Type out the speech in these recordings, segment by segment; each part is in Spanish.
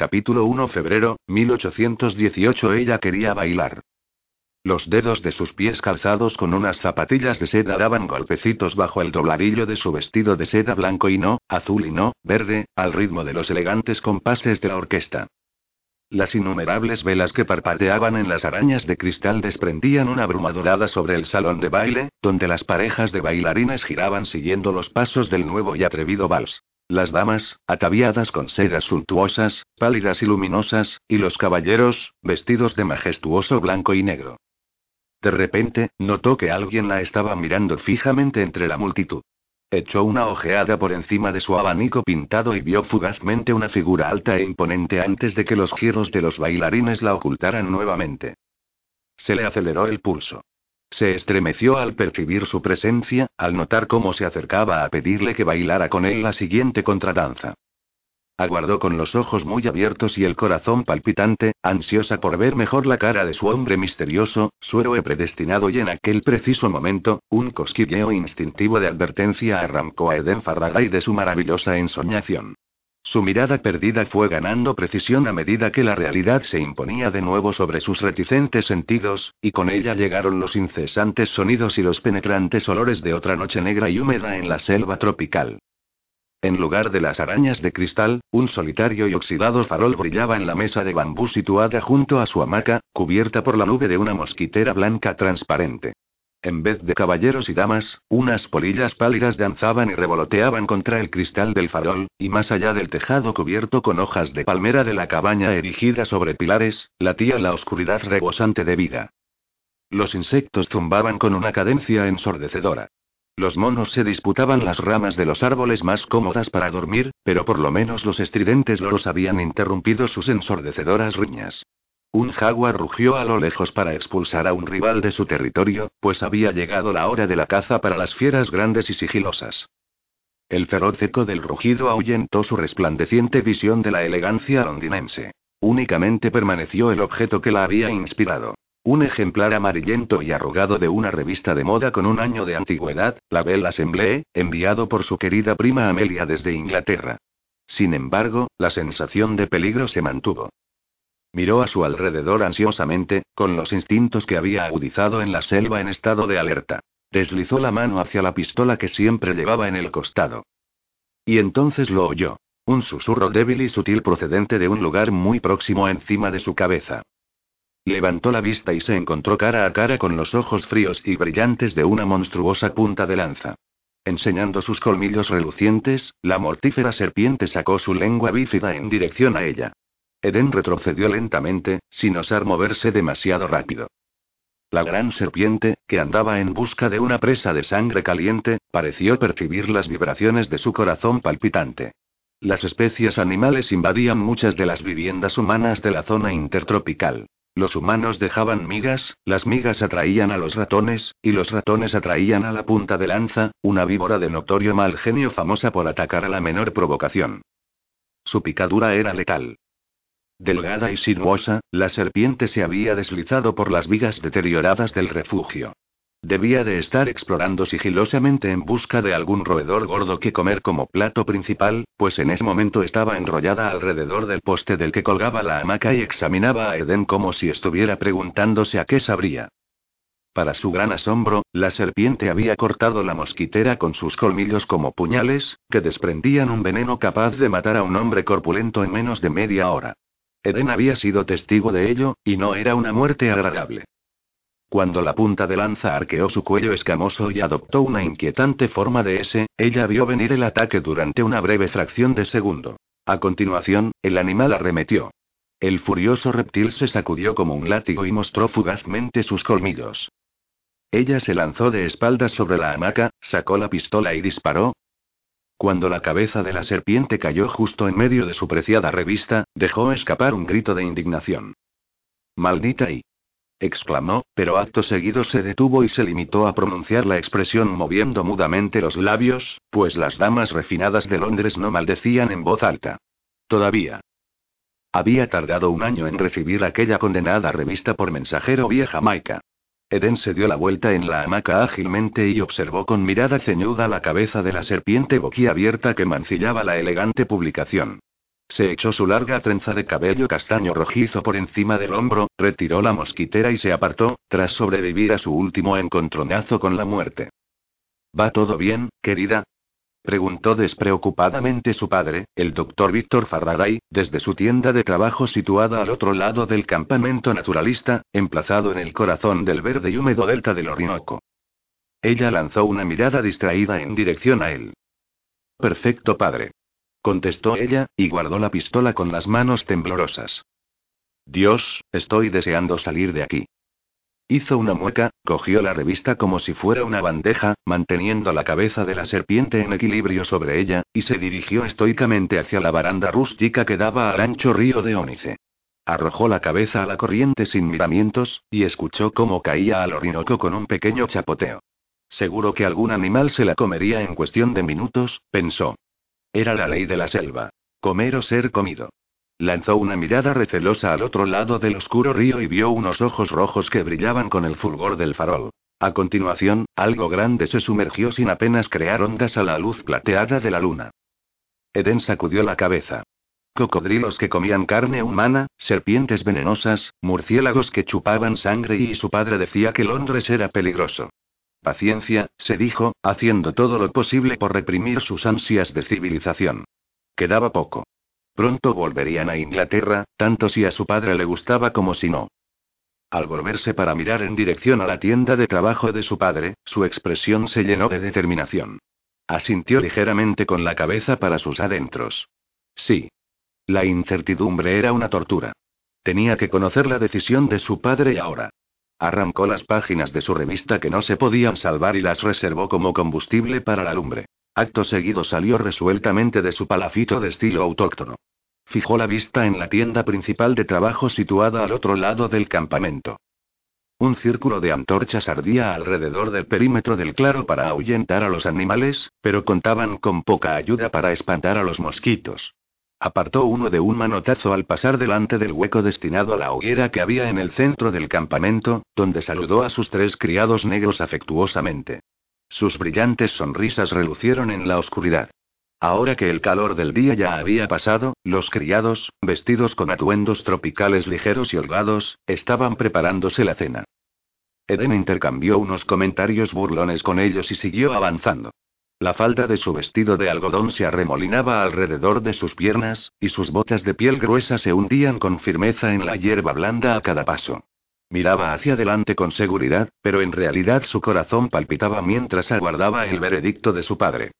Capítulo 1 Febrero, 1818 Ella quería bailar. Los dedos de sus pies calzados con unas zapatillas de seda daban golpecitos bajo el dobladillo de su vestido de seda blanco y no, azul y no, verde, al ritmo de los elegantes compases de la orquesta. Las innumerables velas que parpadeaban en las arañas de cristal desprendían una bruma dorada sobre el salón de baile, donde las parejas de bailarines giraban siguiendo los pasos del nuevo y atrevido vals. Las damas, ataviadas con sedas suntuosas, pálidas y luminosas, y los caballeros, vestidos de majestuoso blanco y negro. De repente, notó que alguien la estaba mirando fijamente entre la multitud. Echó una ojeada por encima de su abanico pintado y vio fugazmente una figura alta e imponente antes de que los giros de los bailarines la ocultaran nuevamente. Se le aceleró el pulso. Se estremeció al percibir su presencia, al notar cómo se acercaba a pedirle que bailara con él la siguiente contradanza. Aguardó con los ojos muy abiertos y el corazón palpitante, ansiosa por ver mejor la cara de su hombre misterioso, su héroe predestinado y en aquel preciso momento, un cosquilleo instintivo de advertencia arrancó a Eden Farraday de su maravillosa ensoñación. Su mirada perdida fue ganando precisión a medida que la realidad se imponía de nuevo sobre sus reticentes sentidos, y con ella llegaron los incesantes sonidos y los penetrantes olores de otra noche negra y húmeda en la selva tropical. En lugar de las arañas de cristal, un solitario y oxidado farol brillaba en la mesa de bambú situada junto a su hamaca, cubierta por la nube de una mosquitera blanca transparente. En vez de caballeros y damas, unas polillas pálidas danzaban y revoloteaban contra el cristal del farol, y más allá del tejado cubierto con hojas de palmera de la cabaña erigida sobre pilares, latía la oscuridad rebosante de vida. Los insectos zumbaban con una cadencia ensordecedora. Los monos se disputaban las ramas de los árboles más cómodas para dormir, pero por lo menos los estridentes loros habían interrumpido sus ensordecedoras riñas. Un jaguar rugió a lo lejos para expulsar a un rival de su territorio, pues había llegado la hora de la caza para las fieras grandes y sigilosas. El feroz eco del rugido ahuyentó su resplandeciente visión de la elegancia londinense. Únicamente permaneció el objeto que la había inspirado. Un ejemplar amarillento y arrugado de una revista de moda con un año de antigüedad, la Belle Assemblée, enviado por su querida prima Amelia desde Inglaterra. Sin embargo, la sensación de peligro se mantuvo. Miró a su alrededor ansiosamente, con los instintos que había agudizado en la selva en estado de alerta. Deslizó la mano hacia la pistola que siempre llevaba en el costado. Y entonces lo oyó. Un susurro débil y sutil procedente de un lugar muy próximo encima de su cabeza. Levantó la vista y se encontró cara a cara con los ojos fríos y brillantes de una monstruosa punta de lanza. Enseñando sus colmillos relucientes, la mortífera serpiente sacó su lengua bífida en dirección a ella. Eden retrocedió lentamente, sin osar moverse demasiado rápido. La gran serpiente, que andaba en busca de una presa de sangre caliente, pareció percibir las vibraciones de su corazón palpitante. Las especies animales invadían muchas de las viviendas humanas de la zona intertropical. Los humanos dejaban migas, las migas atraían a los ratones, y los ratones atraían a la punta de lanza, una víbora de notorio mal genio famosa por atacar a la menor provocación. Su picadura era letal. Delgada y sinuosa, la serpiente se había deslizado por las vigas deterioradas del refugio. Debía de estar explorando sigilosamente en busca de algún roedor gordo que comer como plato principal, pues en ese momento estaba enrollada alrededor del poste del que colgaba la hamaca y examinaba a Eden como si estuviera preguntándose a qué sabría. Para su gran asombro, la serpiente había cortado la mosquitera con sus colmillos como puñales, que desprendían un veneno capaz de matar a un hombre corpulento en menos de media hora. Eden había sido testigo de ello, y no era una muerte agradable. Cuando la punta de lanza arqueó su cuello escamoso y adoptó una inquietante forma de S, ella vio venir el ataque durante una breve fracción de segundo. A continuación, el animal arremetió. El furioso reptil se sacudió como un látigo y mostró fugazmente sus colmillos. Ella se lanzó de espaldas sobre la hamaca, sacó la pistola y disparó. Cuando la cabeza de la serpiente cayó justo en medio de su preciada revista, dejó escapar un grito de indignación. Maldita y exclamó, pero acto seguido se detuvo y se limitó a pronunciar la expresión moviendo mudamente los labios, pues las damas refinadas de Londres no maldecían en voz alta. Todavía. Había tardado un año en recibir aquella condenada revista por mensajero vieja Maica. Eden se dio la vuelta en la hamaca ágilmente y observó con mirada ceñuda la cabeza de la serpiente boquiabierta que mancillaba la elegante publicación. Se echó su larga trenza de cabello castaño rojizo por encima del hombro, retiró la mosquitera y se apartó, tras sobrevivir a su último encontronazo con la muerte. ¿Va todo bien, querida? Preguntó despreocupadamente su padre, el doctor Víctor Faraday, desde su tienda de trabajo situada al otro lado del campamento naturalista, emplazado en el corazón del verde y húmedo delta del Orinoco. Ella lanzó una mirada distraída en dirección a él. Perfecto, padre. Contestó ella, y guardó la pistola con las manos temblorosas. Dios, estoy deseando salir de aquí. Hizo una mueca, cogió la revista como si fuera una bandeja, manteniendo la cabeza de la serpiente en equilibrio sobre ella, y se dirigió estoicamente hacia la baranda rústica que daba al ancho río de Ónice. Arrojó la cabeza a la corriente sin miramientos, y escuchó cómo caía al Orinoco con un pequeño chapoteo. Seguro que algún animal se la comería en cuestión de minutos, pensó. Era la ley de la selva. Comer o ser comido. Lanzó una mirada recelosa al otro lado del oscuro río y vio unos ojos rojos que brillaban con el fulgor del farol. A continuación, algo grande se sumergió sin apenas crear ondas a la luz plateada de la luna. Eden sacudió la cabeza. Cocodrilos que comían carne humana, serpientes venenosas, murciélagos que chupaban sangre y su padre decía que Londres era peligroso. Paciencia, se dijo, haciendo todo lo posible por reprimir sus ansias de civilización. Quedaba poco. Pronto volverían a Inglaterra, tanto si a su padre le gustaba como si no. Al volverse para mirar en dirección a la tienda de trabajo de su padre, su expresión se llenó de determinación. Asintió ligeramente con la cabeza para sus adentros. Sí. La incertidumbre era una tortura. Tenía que conocer la decisión de su padre ahora. Arrancó las páginas de su revista que no se podían salvar y las reservó como combustible para la lumbre. Acto seguido salió resueltamente de su palafito de estilo autóctono. Fijó la vista en la tienda principal de trabajo situada al otro lado del campamento. Un círculo de antorchas ardía alrededor del perímetro del claro para ahuyentar a los animales, pero contaban con poca ayuda para espantar a los mosquitos. Apartó uno de un manotazo al pasar delante del hueco destinado a la hoguera que había en el centro del campamento, donde saludó a sus tres criados negros afectuosamente. Sus brillantes sonrisas relucieron en la oscuridad. Ahora que el calor del día ya había pasado, los criados, vestidos con atuendos tropicales ligeros y holgados, estaban preparándose la cena. Eden intercambió unos comentarios burlones con ellos y siguió avanzando. La falda de su vestido de algodón se arremolinaba alrededor de sus piernas, y sus botas de piel gruesa se hundían con firmeza en la hierba blanda a cada paso. Miraba hacia adelante con seguridad, pero en realidad su corazón palpitaba mientras aguardaba el veredicto de su padre.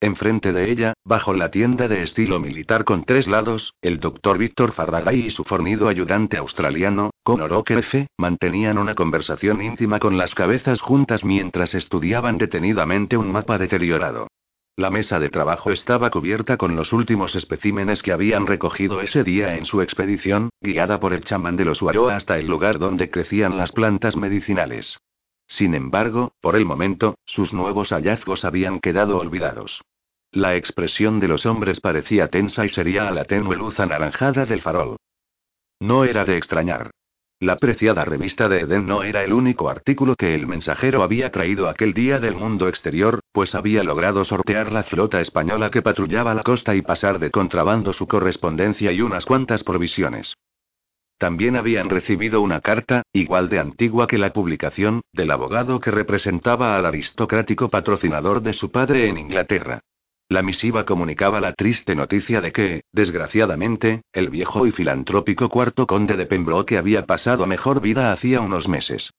Enfrente de ella, bajo la tienda de estilo militar con tres lados, el doctor Víctor Faraday y su fornido ayudante australiano, Conor O'Keefe, mantenían una conversación íntima con las cabezas juntas mientras estudiaban detenidamente un mapa deteriorado. La mesa de trabajo estaba cubierta con los últimos especímenes que habían recogido ese día en su expedición, guiada por el chamán de los Huaro hasta el lugar donde crecían las plantas medicinales. Sin embargo, por el momento, sus nuevos hallazgos habían quedado olvidados. La expresión de los hombres parecía tensa y sería a la tenue luz anaranjada del farol. No era de extrañar. La preciada revista de Eden no era el único artículo que el mensajero había traído aquel día del mundo exterior, pues había logrado sortear la flota española que patrullaba la costa y pasar de contrabando su correspondencia y unas cuantas provisiones. También habían recibido una carta, igual de antigua que la publicación, del abogado que representaba al aristocrático patrocinador de su padre en Inglaterra. La misiva comunicaba la triste noticia de que, desgraciadamente, el viejo y filantrópico cuarto conde de Pembroke había pasado mejor vida hacía unos meses.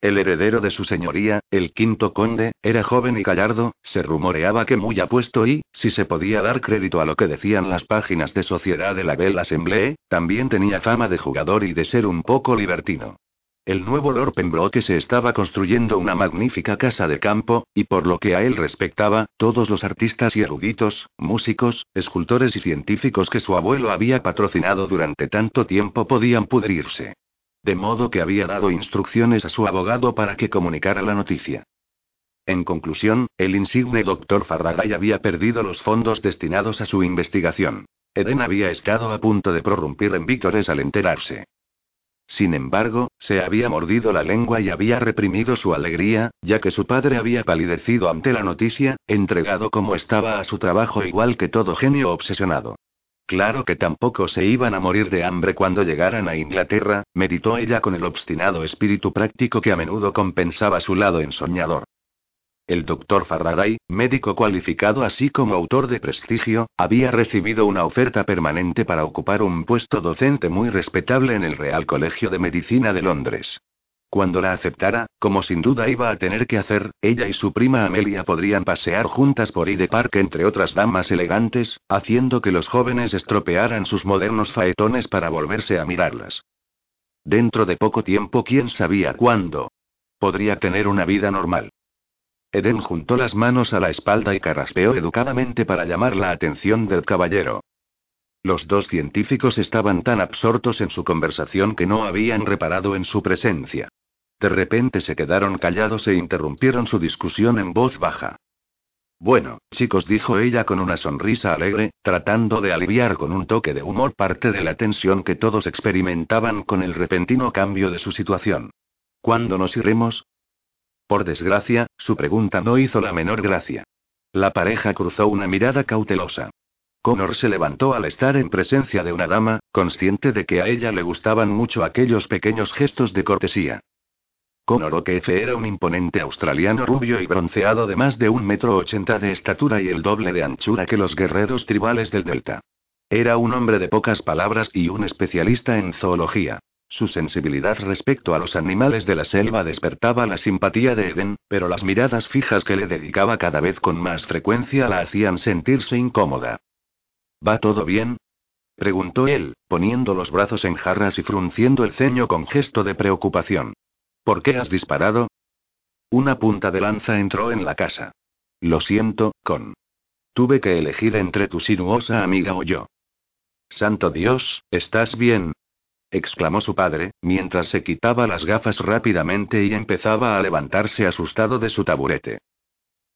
El heredero de su señoría, el quinto conde, era joven y gallardo, se rumoreaba que muy apuesto y, si se podía dar crédito a lo que decían las páginas de sociedad de la Belle Assemblée, también tenía fama de jugador y de ser un poco libertino. El nuevo Lord Pembroke se estaba construyendo una magnífica casa de campo, y por lo que a él respectaba, todos los artistas y eruditos, músicos, escultores y científicos que su abuelo había patrocinado durante tanto tiempo podían pudrirse. De modo que había dado instrucciones a su abogado para que comunicara la noticia. En conclusión, el insigne doctor Faraday había perdido los fondos destinados a su investigación. Eden había estado a punto de prorrumpir en víctores al enterarse. Sin embargo, se había mordido la lengua y había reprimido su alegría, ya que su padre había palidecido ante la noticia, entregado como estaba a su trabajo igual que todo genio obsesionado. Claro que tampoco se iban a morir de hambre cuando llegaran a Inglaterra, meditó ella con el obstinado espíritu práctico que a menudo compensaba su lado ensoñador. El doctor Faraday, médico cualificado así como autor de prestigio, había recibido una oferta permanente para ocupar un puesto docente muy respetable en el Real Colegio de Medicina de Londres. Cuando la aceptara, como sin duda iba a tener que hacer, ella y su prima Amelia podrían pasear juntas por Hyde Park entre otras damas elegantes, haciendo que los jóvenes estropearan sus modernos faetones para volverse a mirarlas. Dentro de poco tiempo, quién sabía cuándo. Podría tener una vida normal. Eden juntó las manos a la espalda y carraspeó educadamente para llamar la atención del caballero. Los dos científicos estaban tan absortos en su conversación que no habían reparado en su presencia. De repente se quedaron callados e interrumpieron su discusión en voz baja. Bueno, chicos, dijo ella con una sonrisa alegre, tratando de aliviar con un toque de humor parte de la tensión que todos experimentaban con el repentino cambio de su situación. ¿Cuándo nos iremos? Por desgracia, su pregunta no hizo la menor gracia. La pareja cruzó una mirada cautelosa. Connor se levantó al estar en presencia de una dama, consciente de que a ella le gustaban mucho aquellos pequeños gestos de cortesía. Connor O'Keefe era un imponente australiano rubio y bronceado de más de un metro ochenta de estatura y el doble de anchura que los guerreros tribales del Delta. Era un hombre de pocas palabras y un especialista en zoología. Su sensibilidad respecto a los animales de la selva despertaba la simpatía de Eden, pero las miradas fijas que le dedicaba cada vez con más frecuencia la hacían sentirse incómoda. ¿Va todo bien? preguntó él, poniendo los brazos en jarras y frunciendo el ceño con gesto de preocupación. ¿Por qué has disparado? Una punta de lanza entró en la casa. Lo siento, con. Tuve que elegir entre tu sinuosa amiga o yo. Santo Dios, ¿estás bien? Exclamó su padre, mientras se quitaba las gafas rápidamente y empezaba a levantarse asustado de su taburete.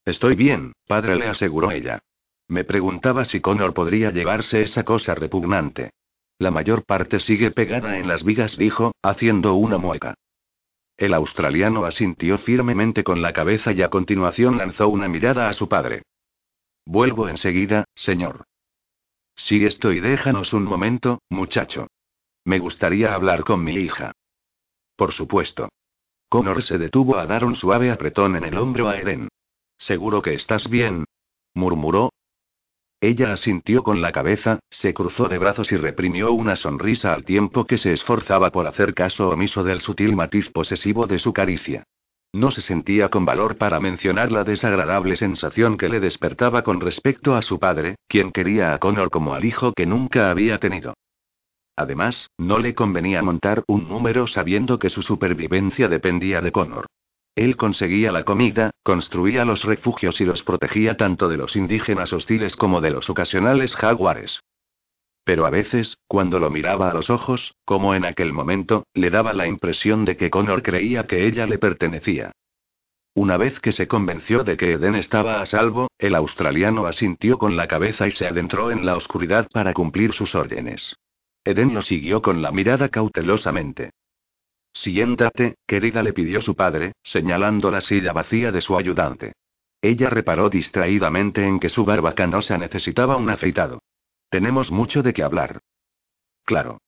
Estoy bien, padre, le aseguró ella. Me preguntaba si Connor podría llevarse esa cosa repugnante. La mayor parte sigue pegada en las vigas, dijo, haciendo una mueca. El australiano asintió firmemente con la cabeza y a continuación lanzó una mirada a su padre. Vuelvo enseguida, señor. Sí estoy, déjanos un momento, muchacho. Me gustaría hablar con mi hija. Por supuesto. Connor se detuvo a dar un suave apretón en el hombro a Eren. Seguro que estás bien. murmuró, ella asintió con la cabeza, se cruzó de brazos y reprimió una sonrisa al tiempo que se esforzaba por hacer caso omiso del sutil matiz posesivo de su caricia. No se sentía con valor para mencionar la desagradable sensación que le despertaba con respecto a su padre, quien quería a Connor como al hijo que nunca había tenido. Además, no le convenía montar un número sabiendo que su supervivencia dependía de Connor. Él conseguía la comida, construía los refugios y los protegía tanto de los indígenas hostiles como de los ocasionales jaguares. Pero a veces, cuando lo miraba a los ojos, como en aquel momento, le daba la impresión de que Connor creía que ella le pertenecía. Una vez que se convenció de que Eden estaba a salvo, el australiano asintió con la cabeza y se adentró en la oscuridad para cumplir sus órdenes. Eden lo siguió con la mirada cautelosamente. Siéntate, querida, le pidió su padre, señalando la silla vacía de su ayudante. Ella reparó distraídamente en que su barba canosa necesitaba un afeitado. Tenemos mucho de qué hablar. Claro.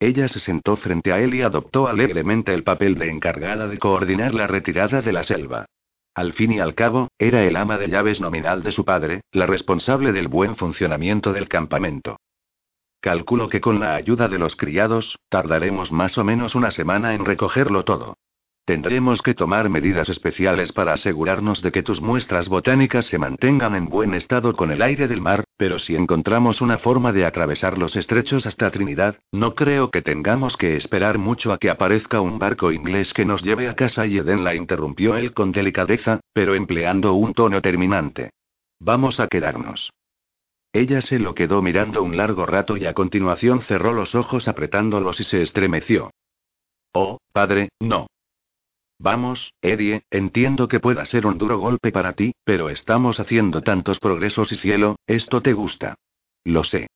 Ella se sentó frente a él y adoptó alegremente el papel de encargada de coordinar la retirada de la selva. Al fin y al cabo, era el ama de llaves nominal de su padre, la responsable del buen funcionamiento del campamento. Calculo que con la ayuda de los criados, tardaremos más o menos una semana en recogerlo todo. Tendremos que tomar medidas especiales para asegurarnos de que tus muestras botánicas se mantengan en buen estado con el aire del mar, pero si encontramos una forma de atravesar los estrechos hasta Trinidad, no creo que tengamos que esperar mucho a que aparezca un barco inglés que nos lleve a casa y Eden la interrumpió él con delicadeza, pero empleando un tono terminante. Vamos a quedarnos. Ella se lo quedó mirando un largo rato y a continuación cerró los ojos apretándolos y se estremeció. Oh, padre, no. Vamos, Eddie, entiendo que pueda ser un duro golpe para ti, pero estamos haciendo tantos progresos y cielo, esto te gusta. Lo sé.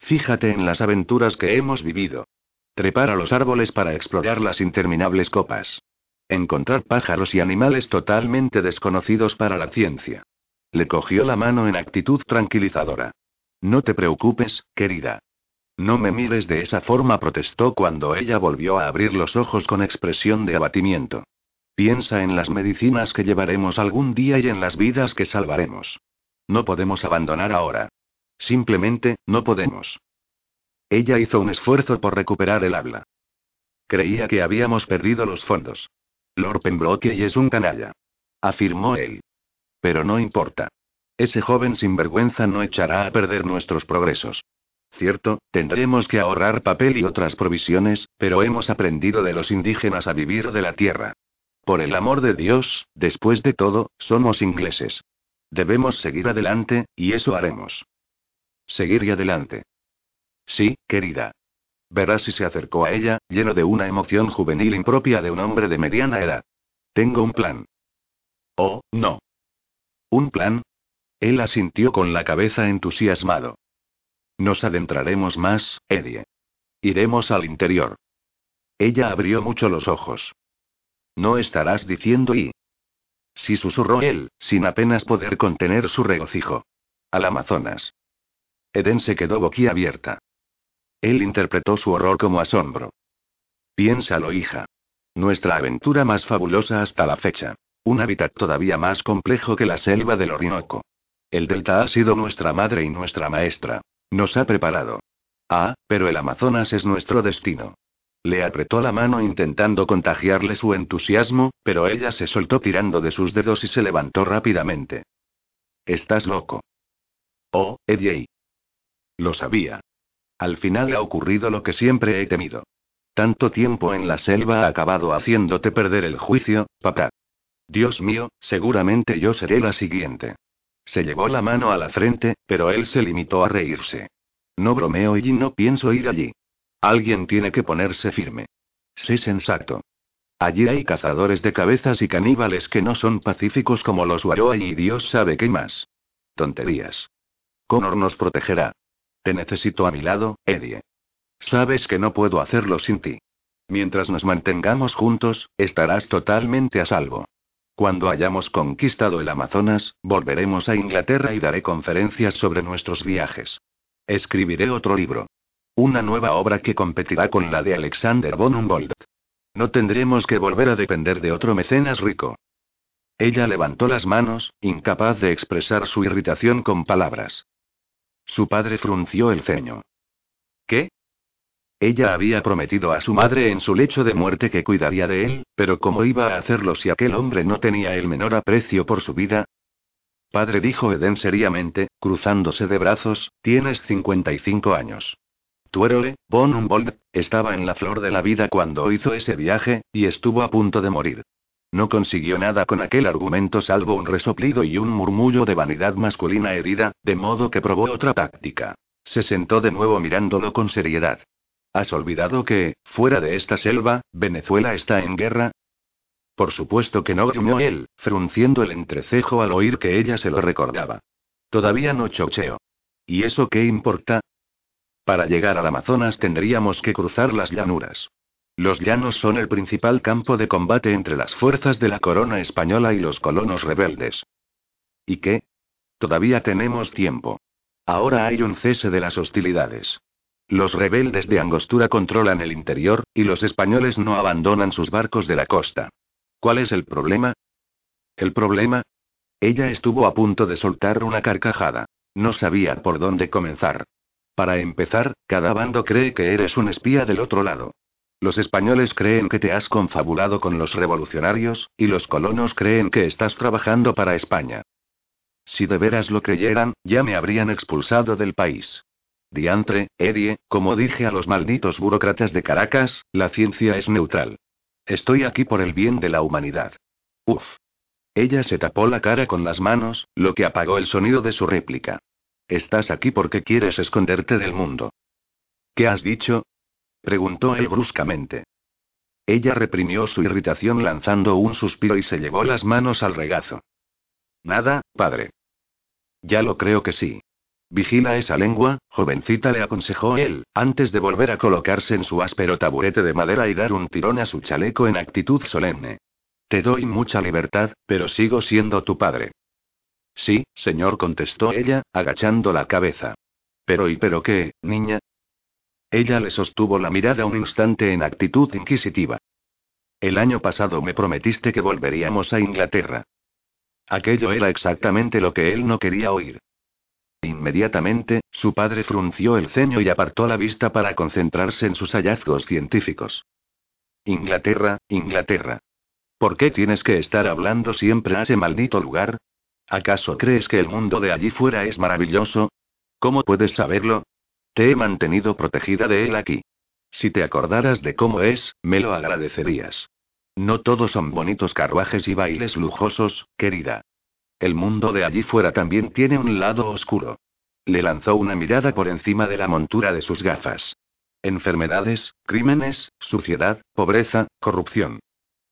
Fíjate en las aventuras que hemos vivido. Trepar a los árboles para explorar las interminables copas. Encontrar pájaros y animales totalmente desconocidos para la ciencia. Le cogió la mano en actitud tranquilizadora. No te preocupes, querida. No me mires de esa forma, protestó cuando ella volvió a abrir los ojos con expresión de abatimiento. Piensa en las medicinas que llevaremos algún día y en las vidas que salvaremos. No podemos abandonar ahora. Simplemente, no podemos. Ella hizo un esfuerzo por recuperar el habla. Creía que habíamos perdido los fondos. Lord Pembroke es un canalla. Afirmó él. Pero no importa. Ese joven sinvergüenza no echará a perder nuestros progresos. Cierto, tendremos que ahorrar papel y otras provisiones, pero hemos aprendido de los indígenas a vivir de la tierra. Por el amor de Dios, después de todo, somos ingleses. Debemos seguir adelante, y eso haremos. Seguir y adelante. Sí, querida. Verás si se acercó a ella, lleno de una emoción juvenil impropia de un hombre de mediana edad. Tengo un plan. Oh, no. ¿Un plan? Él asintió con la cabeza entusiasmado. Nos adentraremos más, Eddie. Iremos al interior. Ella abrió mucho los ojos. No estarás diciendo y. Sí susurró él, sin apenas poder contener su regocijo. Al Amazonas. Eden se quedó boquiabierta. Él interpretó su horror como asombro. Piénsalo, hija. Nuestra aventura más fabulosa hasta la fecha. Un hábitat todavía más complejo que la selva del Orinoco. El delta ha sido nuestra madre y nuestra maestra. Nos ha preparado. Ah, pero el Amazonas es nuestro destino. Le apretó la mano intentando contagiarle su entusiasmo, pero ella se soltó tirando de sus dedos y se levantó rápidamente. Estás loco. Oh, Eddie. Lo sabía. Al final ha ocurrido lo que siempre he temido. Tanto tiempo en la selva ha acabado haciéndote perder el juicio, papá. Dios mío, seguramente yo seré la siguiente. Se llevó la mano a la frente, pero él se limitó a reírse. No bromeo y no pienso ir allí. Alguien tiene que ponerse firme. Sé sensato. Allí hay cazadores de cabezas y caníbales que no son pacíficos como los Waroa y Dios sabe qué más. Tonterías. Connor nos protegerá. Te necesito a mi lado, Eddie. Sabes que no puedo hacerlo sin ti. Mientras nos mantengamos juntos, estarás totalmente a salvo. Cuando hayamos conquistado el Amazonas, volveremos a Inglaterra y daré conferencias sobre nuestros viajes. Escribiré otro libro. Una nueva obra que competirá con la de Alexander von Humboldt. No tendremos que volver a depender de otro mecenas rico. Ella levantó las manos, incapaz de expresar su irritación con palabras. Su padre frunció el ceño. ¿Qué? Ella había prometido a su madre en su lecho de muerte que cuidaría de él, pero ¿cómo iba a hacerlo si aquel hombre no tenía el menor aprecio por su vida? Padre dijo Eden seriamente, cruzándose de brazos, tienes 55 años. Tu héroe, Von Humboldt, estaba en la flor de la vida cuando hizo ese viaje, y estuvo a punto de morir. No consiguió nada con aquel argumento salvo un resoplido y un murmullo de vanidad masculina herida, de modo que probó otra táctica. Se sentó de nuevo mirándolo con seriedad. ¿Has olvidado que, fuera de esta selva, Venezuela está en guerra? Por supuesto que no gruñó él, frunciendo el entrecejo al oír que ella se lo recordaba. Todavía no chocheo. ¿Y eso qué importa? Para llegar al Amazonas tendríamos que cruzar las llanuras. Los llanos son el principal campo de combate entre las fuerzas de la corona española y los colonos rebeldes. ¿Y qué? Todavía tenemos tiempo. Ahora hay un cese de las hostilidades. Los rebeldes de Angostura controlan el interior, y los españoles no abandonan sus barcos de la costa. ¿Cuál es el problema? ¿El problema? Ella estuvo a punto de soltar una carcajada. No sabía por dónde comenzar. Para empezar, cada bando cree que eres un espía del otro lado. Los españoles creen que te has confabulado con los revolucionarios, y los colonos creen que estás trabajando para España. Si de veras lo creyeran, ya me habrían expulsado del país. Diantre, Eddie, como dije a los malditos burócratas de Caracas, la ciencia es neutral. Estoy aquí por el bien de la humanidad. Uf. Ella se tapó la cara con las manos, lo que apagó el sonido de su réplica. Estás aquí porque quieres esconderte del mundo. ¿Qué has dicho? preguntó él bruscamente. Ella reprimió su irritación lanzando un suspiro y se llevó las manos al regazo. Nada, padre. Ya lo creo que sí. Vigila esa lengua, jovencita, le aconsejó él, antes de volver a colocarse en su áspero taburete de madera y dar un tirón a su chaleco en actitud solemne. Te doy mucha libertad, pero sigo siendo tu padre. Sí, señor, contestó ella, agachando la cabeza. Pero ¿y pero qué, niña? Ella le sostuvo la mirada un instante en actitud inquisitiva. El año pasado me prometiste que volveríamos a Inglaterra. Aquello era exactamente lo que él no quería oír. Inmediatamente, su padre frunció el ceño y apartó la vista para concentrarse en sus hallazgos científicos. Inglaterra, Inglaterra. ¿Por qué tienes que estar hablando siempre a ese maldito lugar? ¿Acaso crees que el mundo de allí fuera es maravilloso? ¿Cómo puedes saberlo? Te he mantenido protegida de él aquí. Si te acordaras de cómo es, me lo agradecerías. No todos son bonitos carruajes y bailes lujosos, querida. El mundo de allí fuera también tiene un lado oscuro. Le lanzó una mirada por encima de la montura de sus gafas. Enfermedades, crímenes, suciedad, pobreza, corrupción.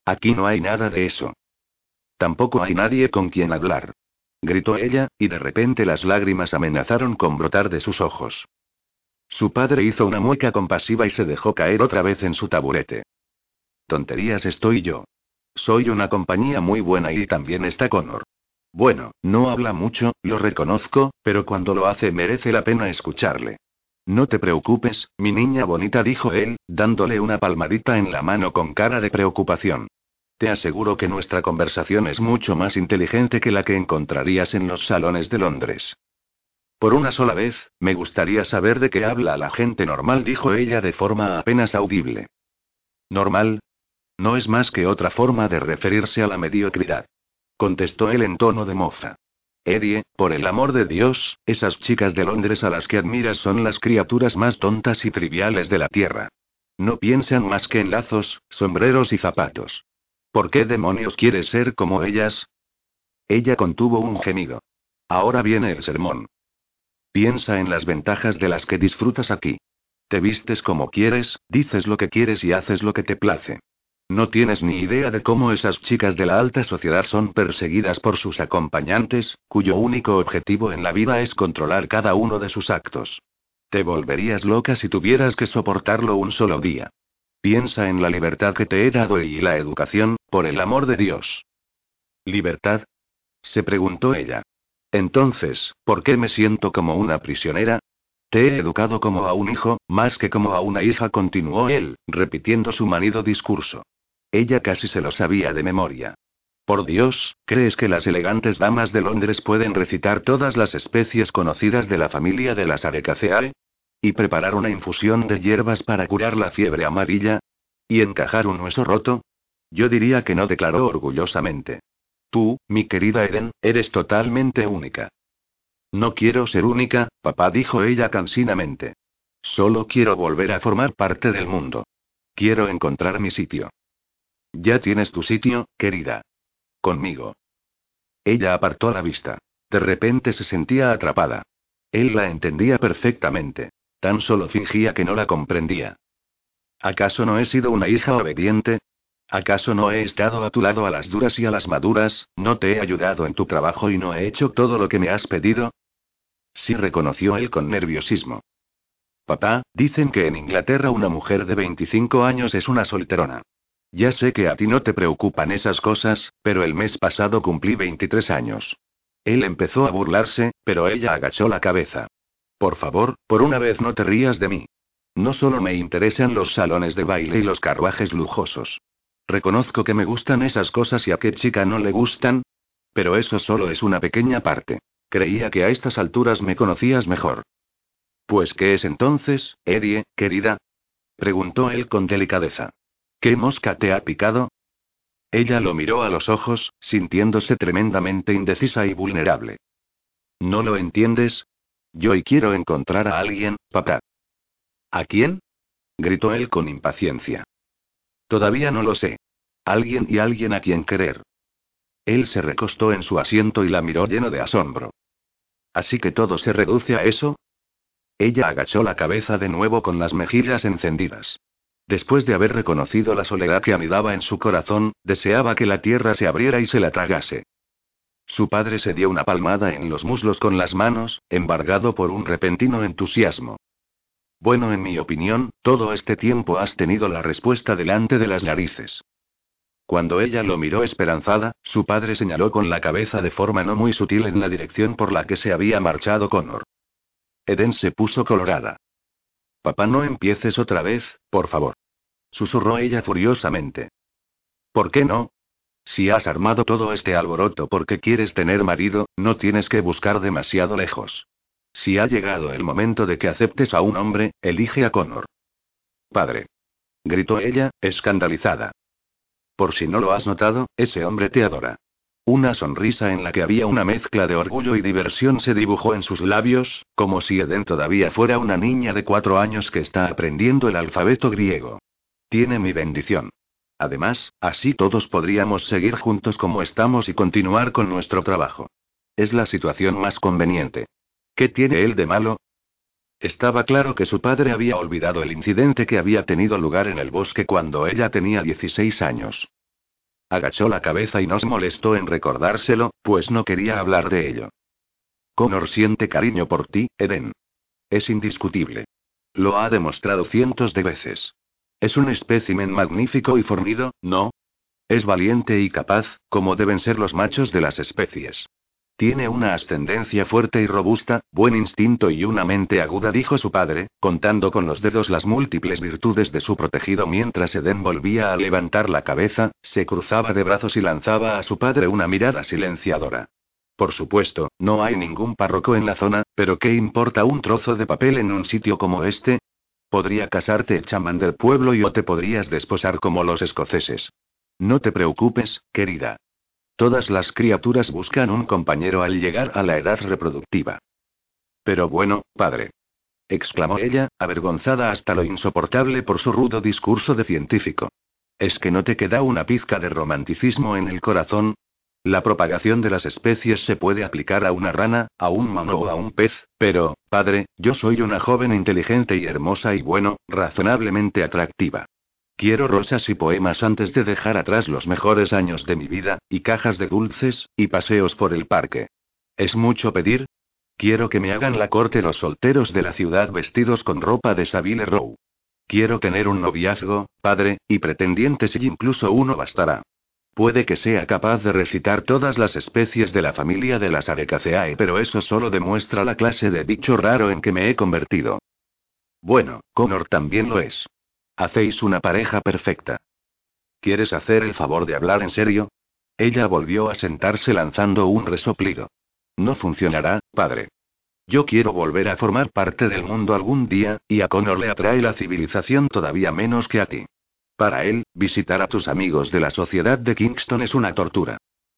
Aquí no hay nada de eso. Tampoco hay nadie con quien hablar. Gritó ella, y de repente las lágrimas amenazaron con brotar de sus ojos. Su padre hizo una mueca compasiva y se dejó caer otra vez en su taburete. Tonterías estoy yo. Soy una compañía muy buena y también está Connor. Bueno, no habla mucho, lo reconozco, pero cuando lo hace merece la pena escucharle. No te preocupes, mi niña bonita, dijo él, dándole una palmadita en la mano con cara de preocupación. Te aseguro que nuestra conversación es mucho más inteligente que la que encontrarías en los salones de Londres. Por una sola vez, me gustaría saber de qué habla la gente normal, dijo ella de forma apenas audible. ¿Normal? No es más que otra forma de referirse a la mediocridad. Contestó él en tono de mofa. Eddie, por el amor de Dios, esas chicas de Londres a las que admiras son las criaturas más tontas y triviales de la Tierra. No piensan más que en lazos, sombreros y zapatos. ¿Por qué demonios quieres ser como ellas? Ella contuvo un gemido. Ahora viene el sermón. Piensa en las ventajas de las que disfrutas aquí. Te vistes como quieres, dices lo que quieres y haces lo que te place. No tienes ni idea de cómo esas chicas de la alta sociedad son perseguidas por sus acompañantes, cuyo único objetivo en la vida es controlar cada uno de sus actos. Te volverías loca si tuvieras que soportarlo un solo día. Piensa en la libertad que te he dado y la educación, por el amor de Dios. ¿Libertad? se preguntó ella. Entonces, ¿por qué me siento como una prisionera? Te he educado como a un hijo, más que como a una hija, continuó él, repitiendo su manido discurso. Ella casi se lo sabía de memoria. Por Dios, ¿crees que las elegantes damas de Londres pueden recitar todas las especies conocidas de la familia de las Arecaceae? ¿Y preparar una infusión de hierbas para curar la fiebre amarilla? ¿Y encajar un hueso roto? Yo diría que no, declaró orgullosamente. Tú, mi querida Eren, eres totalmente única. No quiero ser única, papá, dijo ella cansinamente. Solo quiero volver a formar parte del mundo. Quiero encontrar mi sitio. Ya tienes tu sitio, querida. Conmigo. Ella apartó la vista. De repente se sentía atrapada. Él la entendía perfectamente. Tan solo fingía que no la comprendía. ¿Acaso no he sido una hija obediente? ¿Acaso no he estado a tu lado a las duras y a las maduras, no te he ayudado en tu trabajo y no he hecho todo lo que me has pedido? Sí reconoció él con nerviosismo. Papá, dicen que en Inglaterra una mujer de 25 años es una solterona. Ya sé que a ti no te preocupan esas cosas, pero el mes pasado cumplí 23 años. Él empezó a burlarse, pero ella agachó la cabeza. Por favor, por una vez no te rías de mí. No solo me interesan los salones de baile y los carruajes lujosos. Reconozco que me gustan esas cosas y a qué chica no le gustan. Pero eso solo es una pequeña parte. Creía que a estas alturas me conocías mejor. Pues, ¿qué es entonces, Eddie, querida? preguntó él con delicadeza. ¿Qué mosca te ha picado? Ella lo miró a los ojos, sintiéndose tremendamente indecisa y vulnerable. ¿No lo entiendes? Yo y quiero encontrar a alguien, papá. ¿A quién? gritó él con impaciencia. Todavía no lo sé. Alguien y alguien a quien querer. Él se recostó en su asiento y la miró lleno de asombro. ¿Así que todo se reduce a eso? Ella agachó la cabeza de nuevo con las mejillas encendidas. Después de haber reconocido la soledad que anidaba en su corazón, deseaba que la tierra se abriera y se la tragase. Su padre se dio una palmada en los muslos con las manos, embargado por un repentino entusiasmo. Bueno, en mi opinión, todo este tiempo has tenido la respuesta delante de las narices. Cuando ella lo miró esperanzada, su padre señaló con la cabeza de forma no muy sutil en la dirección por la que se había marchado Connor. Eden se puso colorada. Papá, no empieces otra vez, por favor. Susurró ella furiosamente. ¿Por qué no? Si has armado todo este alboroto porque quieres tener marido, no tienes que buscar demasiado lejos. Si ha llegado el momento de que aceptes a un hombre, elige a Connor. Padre. Gritó ella, escandalizada. Por si no lo has notado, ese hombre te adora. Una sonrisa en la que había una mezcla de orgullo y diversión se dibujó en sus labios, como si Eden todavía fuera una niña de cuatro años que está aprendiendo el alfabeto griego. Tiene mi bendición. Además, así todos podríamos seguir juntos como estamos y continuar con nuestro trabajo. Es la situación más conveniente. ¿Qué tiene él de malo? Estaba claro que su padre había olvidado el incidente que había tenido lugar en el bosque cuando ella tenía 16 años. Agachó la cabeza y no se molestó en recordárselo, pues no quería hablar de ello. Connor siente cariño por ti, Eden. Es indiscutible. Lo ha demostrado cientos de veces. Es un espécimen magnífico y fornido, ¿no? Es valiente y capaz, como deben ser los machos de las especies. Tiene una ascendencia fuerte y robusta, buen instinto y una mente aguda, dijo su padre, contando con los dedos las múltiples virtudes de su protegido mientras Eden volvía a levantar la cabeza, se cruzaba de brazos y lanzaba a su padre una mirada silenciadora. Por supuesto, no hay ningún párroco en la zona, pero ¿qué importa un trozo de papel en un sitio como este? Podría casarte el chamán del pueblo y o te podrías desposar como los escoceses. No te preocupes, querida. Todas las criaturas buscan un compañero al llegar a la edad reproductiva. Pero bueno, padre. exclamó ella, avergonzada hasta lo insoportable por su rudo discurso de científico. ¿Es que no te queda una pizca de romanticismo en el corazón? La propagación de las especies se puede aplicar a una rana, a un mono o a un pez, pero, padre, yo soy una joven inteligente y hermosa y bueno, razonablemente atractiva. Quiero rosas y poemas antes de dejar atrás los mejores años de mi vida, y cajas de dulces, y paseos por el parque. ¿Es mucho pedir? Quiero que me hagan la corte los solteros de la ciudad vestidos con ropa de Savile Row. Quiero tener un noviazgo, padre, y pretendientes y incluso uno bastará. Puede que sea capaz de recitar todas las especies de la familia de las Arecaceae, pero eso solo demuestra la clase de bicho raro en que me he convertido. Bueno, Connor también lo es. Hacéis una pareja perfecta. ¿Quieres hacer el favor de hablar en serio? Ella volvió a sentarse lanzando un resoplido. No funcionará, padre. Yo quiero volver a formar parte del mundo algún día, y a Connor le atrae la civilización todavía menos que a ti. Para él, visitar a tus amigos de la sociedad de Kingston es una tortura.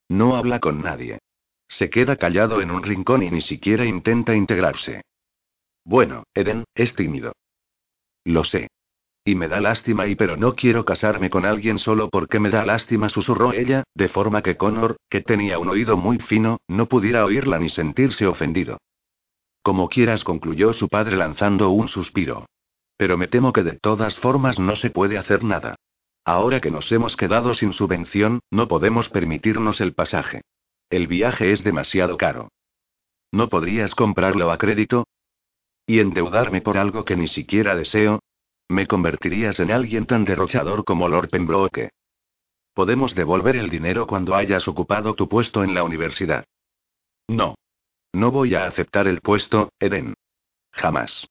No habla con nadie. Se queda callado en un rincón y ni siquiera intenta integrarse. Bueno, Eden, es tímido. Lo sé. Y me da lástima y pero no quiero casarme con alguien solo porque me da lástima, susurró ella, de forma que Connor, que tenía un oído muy fino, no pudiera oírla ni sentirse ofendido. Como quieras, concluyó su padre lanzando un suspiro. Pero me temo que de todas formas no se puede hacer nada. Ahora que nos hemos quedado sin subvención, no podemos permitirnos el pasaje. El viaje es demasiado caro. ¿No podrías comprarlo a crédito? ¿Y endeudarme por algo que ni siquiera deseo? Me convertirías en alguien tan derrochador como Lord Pembroke. Podemos devolver el dinero cuando hayas ocupado tu puesto en la universidad. No. No voy a aceptar el puesto, Eden. Jamás.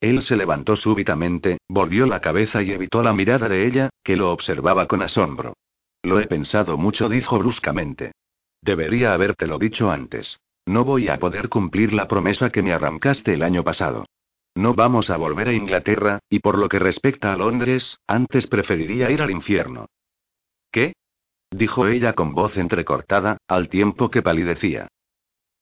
Él se levantó súbitamente, volvió la cabeza y evitó la mirada de ella, que lo observaba con asombro. Lo he pensado mucho, dijo bruscamente. Debería habértelo dicho antes. No voy a poder cumplir la promesa que me arrancaste el año pasado. No vamos a volver a Inglaterra, y por lo que respecta a Londres, antes preferiría ir al infierno. ¿Qué? dijo ella con voz entrecortada, al tiempo que palidecía.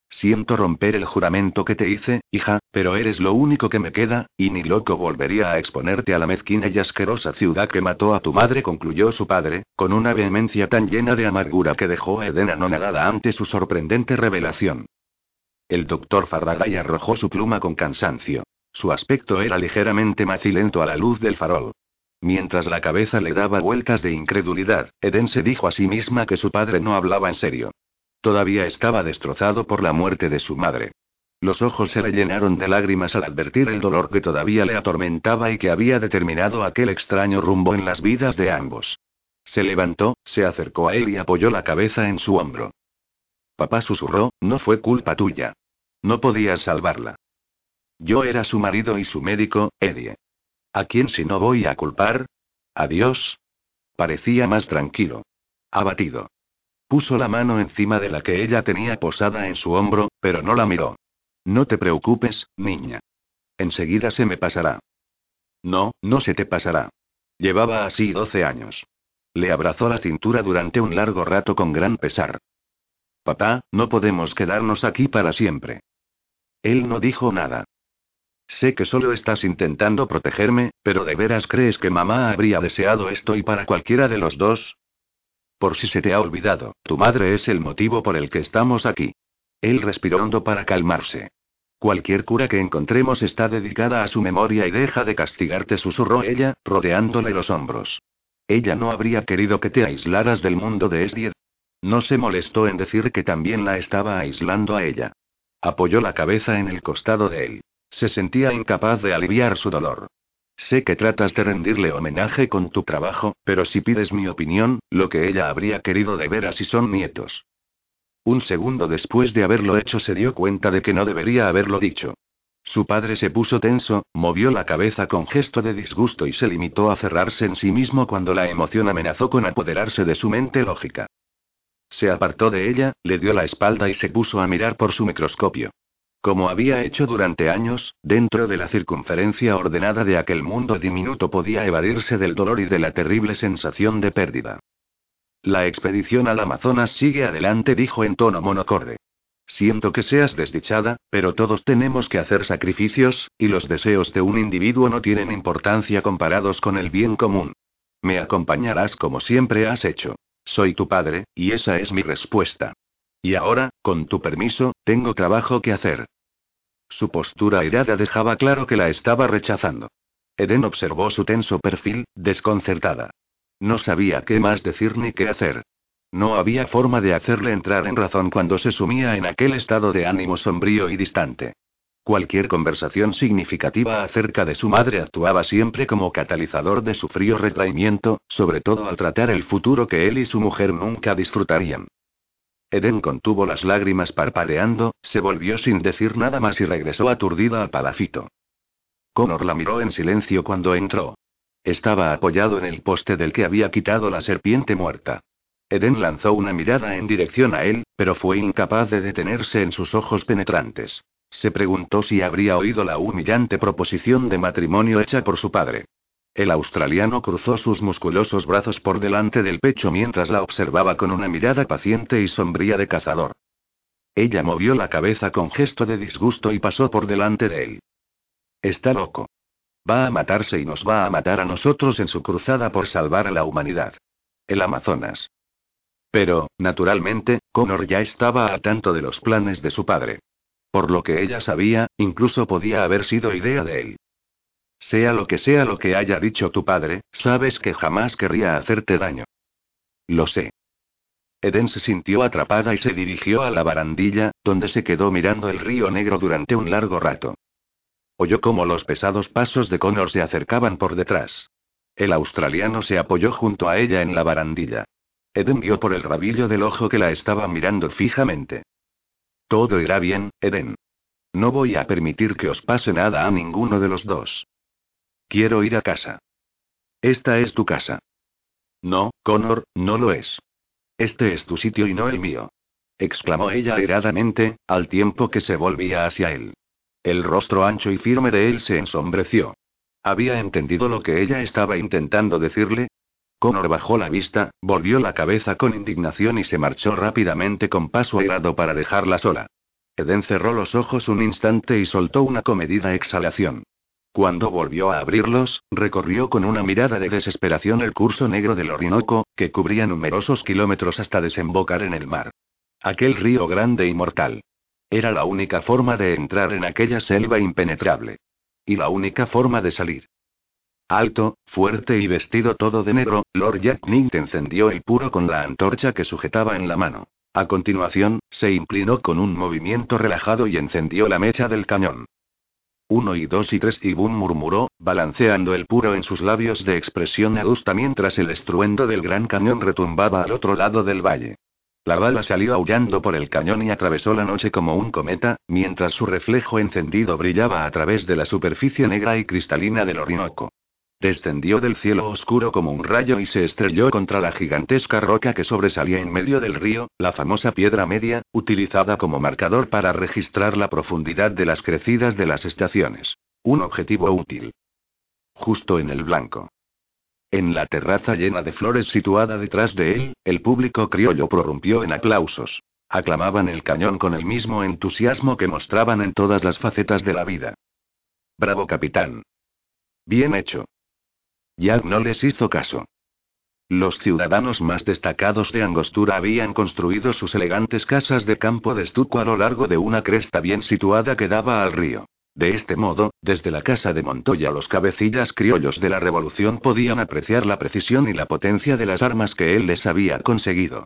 Siento romper el juramento que te hice, hija, pero eres lo único que me queda, y ni loco volvería a exponerte a la mezquina y asquerosa ciudad que mató a tu madre, concluyó su padre, con una vehemencia tan llena de amargura que dejó a Eden anonadada ante su sorprendente revelación. El doctor Faraday arrojó su pluma con cansancio. Su aspecto era ligeramente macilento a la luz del farol. Mientras la cabeza le daba vueltas de incredulidad, Eden se dijo a sí misma que su padre no hablaba en serio. Todavía estaba destrozado por la muerte de su madre. Los ojos se le llenaron de lágrimas al advertir el dolor que todavía le atormentaba y que había determinado aquel extraño rumbo en las vidas de ambos. Se levantó, se acercó a él y apoyó la cabeza en su hombro. Papá susurró, no fue culpa tuya. No podías salvarla. Yo era su marido y su médico, Eddie. ¿A quién si no voy a culpar? ¿A Dios? Parecía más tranquilo. Abatido. Puso la mano encima de la que ella tenía posada en su hombro, pero no la miró. No te preocupes, niña. Enseguida se me pasará. No, no se te pasará. Llevaba así doce años. Le abrazó la cintura durante un largo rato con gran pesar. Papá, no podemos quedarnos aquí para siempre. Él no dijo nada. Sé que solo estás intentando protegerme, pero ¿de veras crees que mamá habría deseado esto y para cualquiera de los dos? Por si se te ha olvidado, tu madre es el motivo por el que estamos aquí. Él respiró hondo para calmarse. Cualquier cura que encontremos está dedicada a su memoria y deja de castigarte, susurró ella, rodeándole los hombros. Ella no habría querido que te aislaras del mundo de Esdier. No se molestó en decir que también la estaba aislando a ella. Apoyó la cabeza en el costado de él. Se sentía incapaz de aliviar su dolor. Sé que tratas de rendirle homenaje con tu trabajo, pero si pides mi opinión, lo que ella habría querido de veras si son nietos. Un segundo después de haberlo hecho se dio cuenta de que no debería haberlo dicho. Su padre se puso tenso, movió la cabeza con gesto de disgusto y se limitó a cerrarse en sí mismo cuando la emoción amenazó con apoderarse de su mente lógica. Se apartó de ella, le dio la espalda y se puso a mirar por su microscopio. Como había hecho durante años, dentro de la circunferencia ordenada de aquel mundo diminuto podía evadirse del dolor y de la terrible sensación de pérdida. La expedición al Amazonas sigue adelante, dijo en tono monocorde. Siento que seas desdichada, pero todos tenemos que hacer sacrificios, y los deseos de un individuo no tienen importancia comparados con el bien común. Me acompañarás como siempre has hecho. Soy tu padre, y esa es mi respuesta. Y ahora, con tu permiso, tengo trabajo que hacer. Su postura airada dejaba claro que la estaba rechazando. Eden observó su tenso perfil, desconcertada. No sabía qué más decir ni qué hacer. No había forma de hacerle entrar en razón cuando se sumía en aquel estado de ánimo sombrío y distante. Cualquier conversación significativa acerca de su madre actuaba siempre como catalizador de su frío retraimiento, sobre todo al tratar el futuro que él y su mujer nunca disfrutarían. Eden contuvo las lágrimas parpadeando, se volvió sin decir nada más y regresó aturdida al palafito. Connor la miró en silencio cuando entró. Estaba apoyado en el poste del que había quitado la serpiente muerta. Eden lanzó una mirada en dirección a él, pero fue incapaz de detenerse en sus ojos penetrantes. Se preguntó si habría oído la humillante proposición de matrimonio hecha por su padre. El australiano cruzó sus musculosos brazos por delante del pecho mientras la observaba con una mirada paciente y sombría de cazador. Ella movió la cabeza con gesto de disgusto y pasó por delante de él. Está loco. Va a matarse y nos va a matar a nosotros en su cruzada por salvar a la humanidad. El Amazonas. Pero, naturalmente, Connor ya estaba a tanto de los planes de su padre. Por lo que ella sabía, incluso podía haber sido idea de él. Sea lo que sea lo que haya dicho tu padre, sabes que jamás querría hacerte daño. Lo sé. Eden se sintió atrapada y se dirigió a la barandilla, donde se quedó mirando el río negro durante un largo rato. Oyó cómo los pesados pasos de Connor se acercaban por detrás. El australiano se apoyó junto a ella en la barandilla. Eden vio por el rabillo del ojo que la estaba mirando fijamente. Todo irá bien, Eden. No voy a permitir que os pase nada a ninguno de los dos. Quiero ir a casa. Esta es tu casa. No, Connor, no lo es. Este es tu sitio y no el mío. exclamó ella airadamente, al tiempo que se volvía hacia él. El rostro ancho y firme de él se ensombreció. ¿Había entendido lo que ella estaba intentando decirle? Connor bajó la vista, volvió la cabeza con indignación y se marchó rápidamente con paso airado para dejarla sola. Eden cerró los ojos un instante y soltó una comedida exhalación. Cuando volvió a abrirlos, recorrió con una mirada de desesperación el curso negro del Orinoco, que cubría numerosos kilómetros hasta desembocar en el mar. Aquel río grande y mortal. Era la única forma de entrar en aquella selva impenetrable. Y la única forma de salir. Alto, fuerte y vestido todo de negro, Lord Jack Nint encendió el puro con la antorcha que sujetaba en la mano. A continuación, se inclinó con un movimiento relajado y encendió la mecha del cañón. Uno y dos y tres y Boom murmuró, balanceando el puro en sus labios de expresión adusta mientras el estruendo del gran cañón retumbaba al otro lado del valle. La bala salió aullando por el cañón y atravesó la noche como un cometa, mientras su reflejo encendido brillaba a través de la superficie negra y cristalina del Orinoco. Descendió del cielo oscuro como un rayo y se estrelló contra la gigantesca roca que sobresalía en medio del río, la famosa piedra media, utilizada como marcador para registrar la profundidad de las crecidas de las estaciones. Un objetivo útil. Justo en el blanco. En la terraza llena de flores situada detrás de él, el público criollo prorrumpió en aplausos. Aclamaban el cañón con el mismo entusiasmo que mostraban en todas las facetas de la vida. Bravo capitán. Bien hecho. Jack no les hizo caso. Los ciudadanos más destacados de Angostura habían construido sus elegantes casas de campo de estuco a lo largo de una cresta bien situada que daba al río. De este modo, desde la casa de Montoya los cabecillas criollos de la revolución podían apreciar la precisión y la potencia de las armas que él les había conseguido.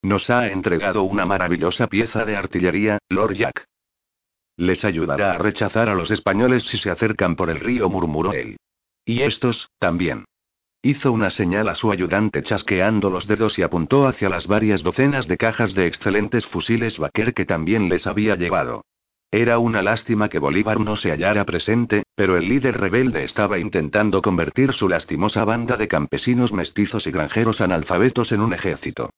Nos ha entregado una maravillosa pieza de artillería, Lord Jack. Les ayudará a rechazar a los españoles si se acercan por el río, murmuró él. Y estos, también. Hizo una señal a su ayudante chasqueando los dedos y apuntó hacia las varias docenas de cajas de excelentes fusiles Baker que también les había llevado. Era una lástima que Bolívar no se hallara presente, pero el líder rebelde estaba intentando convertir su lastimosa banda de campesinos mestizos y granjeros analfabetos en un ejército.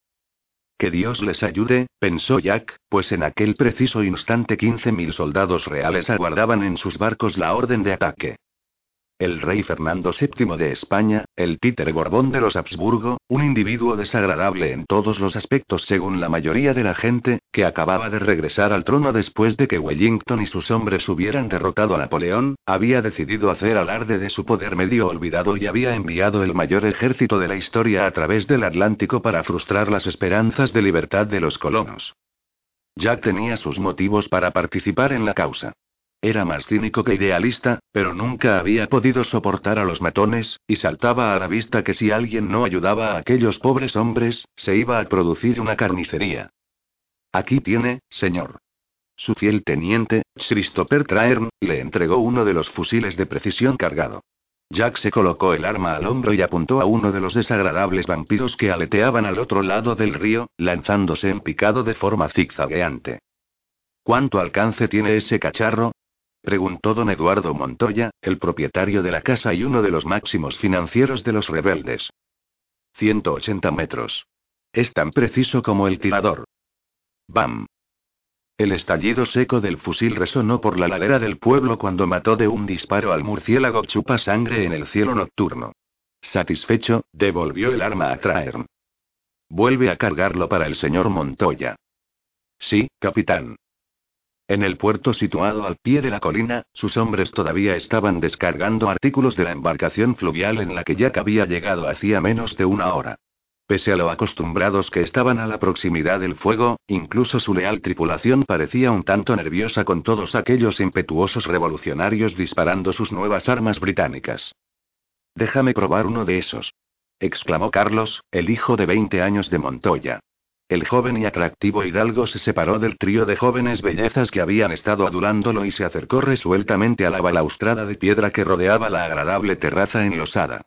Que Dios les ayude, pensó Jack, pues en aquel preciso instante 15.000 soldados reales aguardaban en sus barcos la orden de ataque. El rey Fernando VII de España, el títere Borbón de los Habsburgo, un individuo desagradable en todos los aspectos según la mayoría de la gente, que acababa de regresar al trono después de que Wellington y sus hombres hubieran derrotado a Napoleón, había decidido hacer alarde de su poder medio olvidado y había enviado el mayor ejército de la historia a través del Atlántico para frustrar las esperanzas de libertad de los colonos. Jack tenía sus motivos para participar en la causa. Era más cínico que idealista, pero nunca había podido soportar a los matones, y saltaba a la vista que si alguien no ayudaba a aquellos pobres hombres, se iba a producir una carnicería. Aquí tiene, señor. Su fiel teniente, Christopher Traern, le entregó uno de los fusiles de precisión cargado. Jack se colocó el arma al hombro y apuntó a uno de los desagradables vampiros que aleteaban al otro lado del río, lanzándose en picado de forma zigzagueante. ¿Cuánto alcance tiene ese cacharro? Preguntó don Eduardo Montoya, el propietario de la casa y uno de los máximos financieros de los rebeldes. 180 metros. Es tan preciso como el tirador. ¡Bam! El estallido seco del fusil resonó por la ladera del pueblo cuando mató de un disparo al murciélago chupa sangre en el cielo nocturno. Satisfecho, devolvió el arma a Traer. Vuelve a cargarlo para el señor Montoya. Sí, capitán. En el puerto situado al pie de la colina, sus hombres todavía estaban descargando artículos de la embarcación fluvial en la que Jack había llegado hacía menos de una hora. Pese a lo acostumbrados que estaban a la proximidad del fuego, incluso su leal tripulación parecía un tanto nerviosa con todos aquellos impetuosos revolucionarios disparando sus nuevas armas británicas. Déjame probar uno de esos. exclamó Carlos, el hijo de 20 años de Montoya. El joven y atractivo hidalgo se separó del trío de jóvenes bellezas que habían estado adulándolo y se acercó resueltamente a la balaustrada de piedra que rodeaba la agradable terraza enlosada.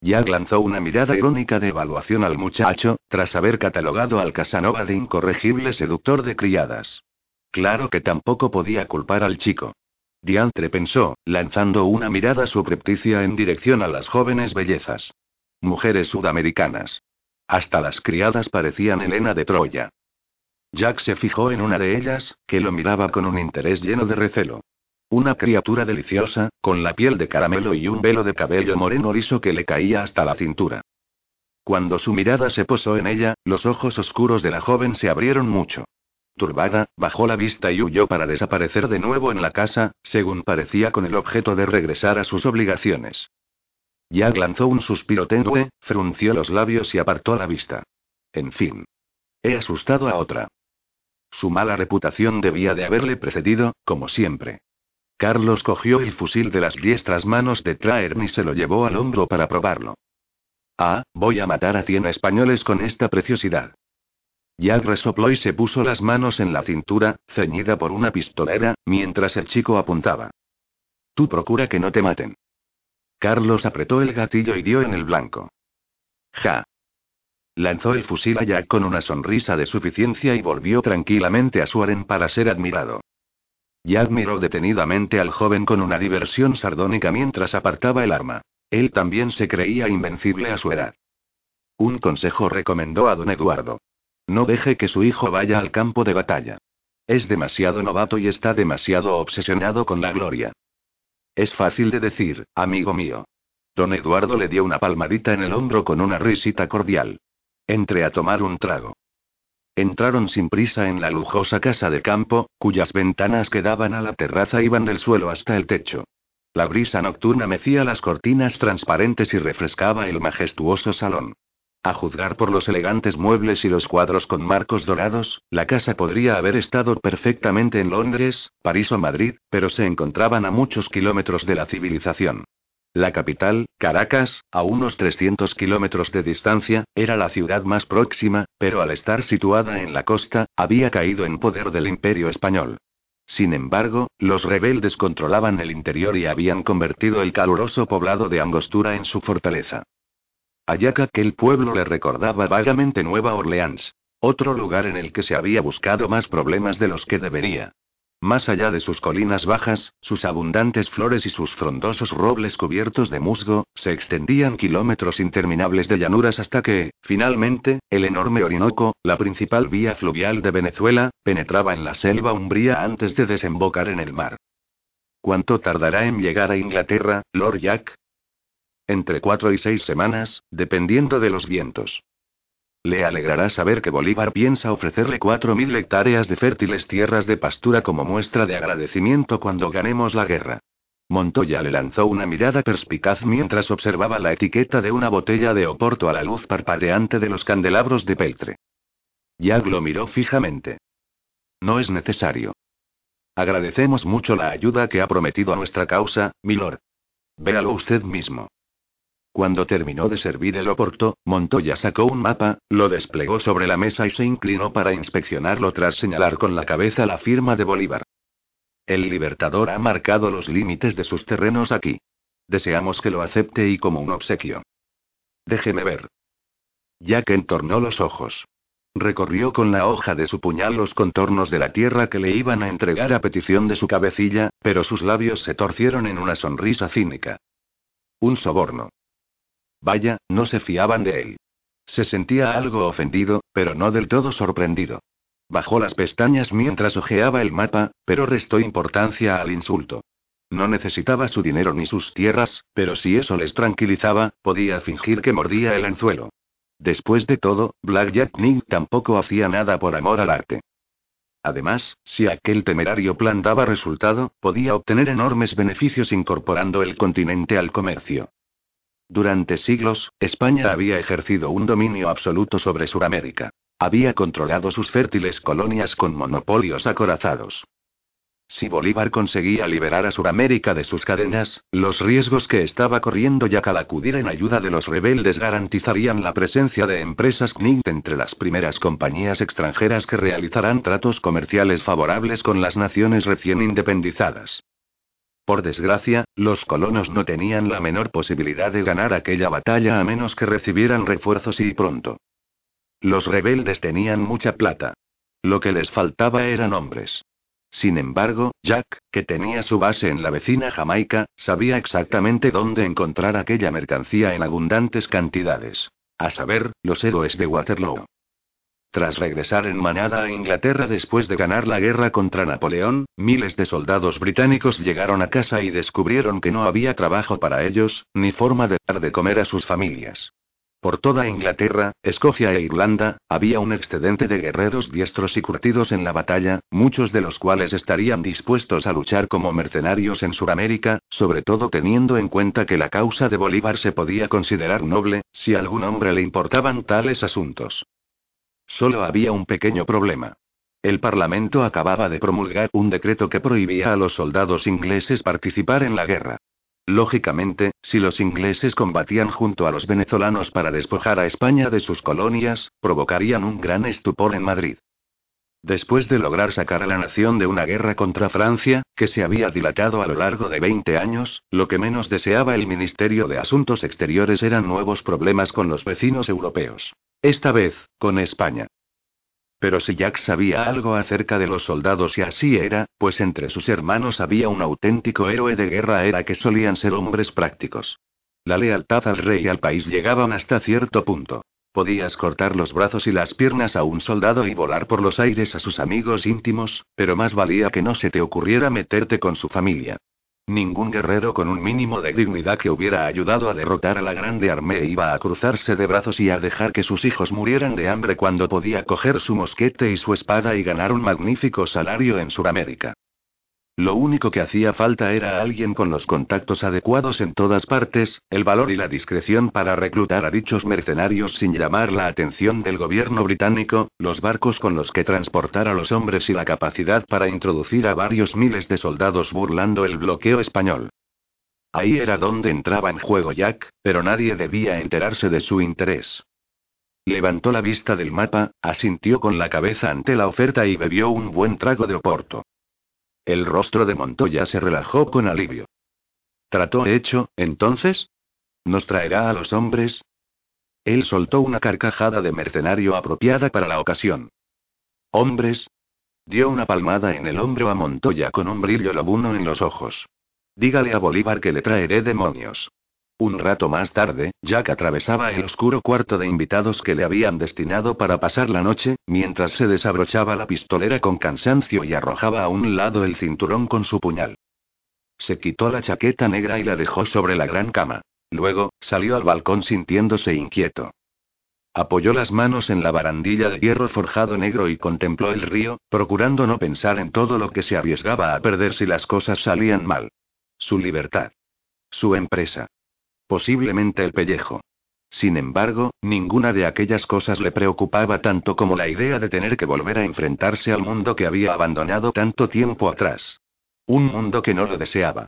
Jack lanzó una mirada irónica de evaluación al muchacho, tras haber catalogado al Casanova de incorregible seductor de criadas. Claro que tampoco podía culpar al chico. Diantre pensó, lanzando una mirada subrepticia en dirección a las jóvenes bellezas. Mujeres sudamericanas. Hasta las criadas parecían Helena de Troya. Jack se fijó en una de ellas, que lo miraba con un interés lleno de recelo. Una criatura deliciosa, con la piel de caramelo y un velo de cabello moreno liso que le caía hasta la cintura. Cuando su mirada se posó en ella, los ojos oscuros de la joven se abrieron mucho. Turbada, bajó la vista y huyó para desaparecer de nuevo en la casa, según parecía con el objeto de regresar a sus obligaciones. Jack lanzó un suspiro tenue, frunció los labios y apartó la vista. En fin. He asustado a otra. Su mala reputación debía de haberle precedido, como siempre. Carlos cogió el fusil de las diestras manos de Traern y se lo llevó al hombro para probarlo. Ah, voy a matar a cien españoles con esta preciosidad. Jack resopló y se puso las manos en la cintura, ceñida por una pistolera, mientras el chico apuntaba. Tú procura que no te maten. Carlos apretó el gatillo y dio en el blanco. Ja. Lanzó el fusil a Jack con una sonrisa de suficiencia y volvió tranquilamente a su aren para ser admirado. Jack miró detenidamente al joven con una diversión sardónica mientras apartaba el arma. Él también se creía invencible a su edad. Un consejo recomendó a don Eduardo. No deje que su hijo vaya al campo de batalla. Es demasiado novato y está demasiado obsesionado con la gloria. Es fácil de decir, amigo mío. Don Eduardo le dio una palmadita en el hombro con una risita cordial. Entre a tomar un trago. Entraron sin prisa en la lujosa casa de campo, cuyas ventanas que daban a la terraza iban del suelo hasta el techo. La brisa nocturna mecía las cortinas transparentes y refrescaba el majestuoso salón. A juzgar por los elegantes muebles y los cuadros con marcos dorados, la casa podría haber estado perfectamente en Londres, París o Madrid, pero se encontraban a muchos kilómetros de la civilización. La capital, Caracas, a unos 300 kilómetros de distancia, era la ciudad más próxima, pero al estar situada en la costa, había caído en poder del imperio español. Sin embargo, los rebeldes controlaban el interior y habían convertido el caluroso poblado de Angostura en su fortaleza. A Jack aquel pueblo le recordaba vagamente Nueva Orleans. Otro lugar en el que se había buscado más problemas de los que debería. Más allá de sus colinas bajas, sus abundantes flores y sus frondosos robles cubiertos de musgo, se extendían kilómetros interminables de llanuras hasta que, finalmente, el enorme Orinoco, la principal vía fluvial de Venezuela, penetraba en la selva umbría antes de desembocar en el mar. ¿Cuánto tardará en llegar a Inglaterra, Lord Jack? Entre cuatro y seis semanas, dependiendo de los vientos. Le alegrará saber que Bolívar piensa ofrecerle cuatro mil hectáreas de fértiles tierras de pastura como muestra de agradecimiento cuando ganemos la guerra. Montoya le lanzó una mirada perspicaz mientras observaba la etiqueta de una botella de Oporto a la luz parpadeante de los candelabros de peltre. Yag lo miró fijamente. No es necesario. Agradecemos mucho la ayuda que ha prometido a nuestra causa, milord. Véalo usted mismo. Cuando terminó de servir el oporto, Montoya sacó un mapa, lo desplegó sobre la mesa y se inclinó para inspeccionarlo tras señalar con la cabeza la firma de Bolívar. El Libertador ha marcado los límites de sus terrenos aquí. Deseamos que lo acepte y como un obsequio. Déjeme ver. Jack entornó los ojos. Recorrió con la hoja de su puñal los contornos de la tierra que le iban a entregar a petición de su cabecilla, pero sus labios se torcieron en una sonrisa cínica. Un soborno. Vaya, no se fiaban de él. Se sentía algo ofendido, pero no del todo sorprendido. Bajó las pestañas mientras hojeaba el mapa, pero restó importancia al insulto. No necesitaba su dinero ni sus tierras, pero si eso les tranquilizaba, podía fingir que mordía el anzuelo. Después de todo, Black Jack tampoco hacía nada por amor al arte. Además, si aquel temerario plan daba resultado, podía obtener enormes beneficios incorporando el continente al comercio. Durante siglos, España había ejercido un dominio absoluto sobre Sudamérica. Había controlado sus fértiles colonias con monopolios acorazados. Si Bolívar conseguía liberar a Sudamérica de sus cadenas, los riesgos que estaba corriendo ya al acudir en ayuda de los rebeldes garantizarían la presencia de empresas CNIT entre las primeras compañías extranjeras que realizarán tratos comerciales favorables con las naciones recién independizadas. Por desgracia, los colonos no tenían la menor posibilidad de ganar aquella batalla a menos que recibieran refuerzos y pronto. Los rebeldes tenían mucha plata. Lo que les faltaba eran hombres. Sin embargo, Jack, que tenía su base en la vecina Jamaica, sabía exactamente dónde encontrar aquella mercancía en abundantes cantidades. A saber, los héroes de Waterloo. Tras regresar en manada a Inglaterra después de ganar la guerra contra Napoleón, miles de soldados británicos llegaron a casa y descubrieron que no había trabajo para ellos, ni forma de dar de comer a sus familias. Por toda Inglaterra, Escocia e Irlanda, había un excedente de guerreros diestros y curtidos en la batalla, muchos de los cuales estarían dispuestos a luchar como mercenarios en Sudamérica, sobre todo teniendo en cuenta que la causa de Bolívar se podía considerar noble, si a algún hombre le importaban tales asuntos. Solo había un pequeño problema. El Parlamento acababa de promulgar un decreto que prohibía a los soldados ingleses participar en la guerra. Lógicamente, si los ingleses combatían junto a los venezolanos para despojar a España de sus colonias, provocarían un gran estupor en Madrid. Después de lograr sacar a la nación de una guerra contra Francia, que se había dilatado a lo largo de 20 años, lo que menos deseaba el Ministerio de Asuntos Exteriores eran nuevos problemas con los vecinos europeos. Esta vez, con España. Pero si Jack sabía algo acerca de los soldados y así era, pues entre sus hermanos había un auténtico héroe de guerra era que solían ser hombres prácticos. La lealtad al rey y al país llegaban hasta cierto punto. Podías cortar los brazos y las piernas a un soldado y volar por los aires a sus amigos íntimos, pero más valía que no se te ocurriera meterte con su familia. Ningún guerrero con un mínimo de dignidad que hubiera ayudado a derrotar a la grande armée iba a cruzarse de brazos y a dejar que sus hijos murieran de hambre cuando podía coger su mosquete y su espada y ganar un magnífico salario en Sudamérica. Lo único que hacía falta era alguien con los contactos adecuados en todas partes, el valor y la discreción para reclutar a dichos mercenarios sin llamar la atención del gobierno británico, los barcos con los que transportar a los hombres y la capacidad para introducir a varios miles de soldados burlando el bloqueo español. Ahí era donde entraba en juego Jack, pero nadie debía enterarse de su interés. Levantó la vista del mapa, asintió con la cabeza ante la oferta y bebió un buen trago de oporto. El rostro de Montoya se relajó con alivio. ¿Trató hecho, entonces? ¿Nos traerá a los hombres? Él soltó una carcajada de mercenario apropiada para la ocasión. ¿Hombres? Dio una palmada en el hombro a Montoya con un brillo lobuno en los ojos. Dígale a Bolívar que le traeré demonios. Un rato más tarde, Jack atravesaba el oscuro cuarto de invitados que le habían destinado para pasar la noche, mientras se desabrochaba la pistolera con cansancio y arrojaba a un lado el cinturón con su puñal. Se quitó la chaqueta negra y la dejó sobre la gran cama. Luego, salió al balcón sintiéndose inquieto. Apoyó las manos en la barandilla de hierro forjado negro y contempló el río, procurando no pensar en todo lo que se arriesgaba a perder si las cosas salían mal. Su libertad. Su empresa. Posiblemente el pellejo. Sin embargo, ninguna de aquellas cosas le preocupaba tanto como la idea de tener que volver a enfrentarse al mundo que había abandonado tanto tiempo atrás. Un mundo que no lo deseaba.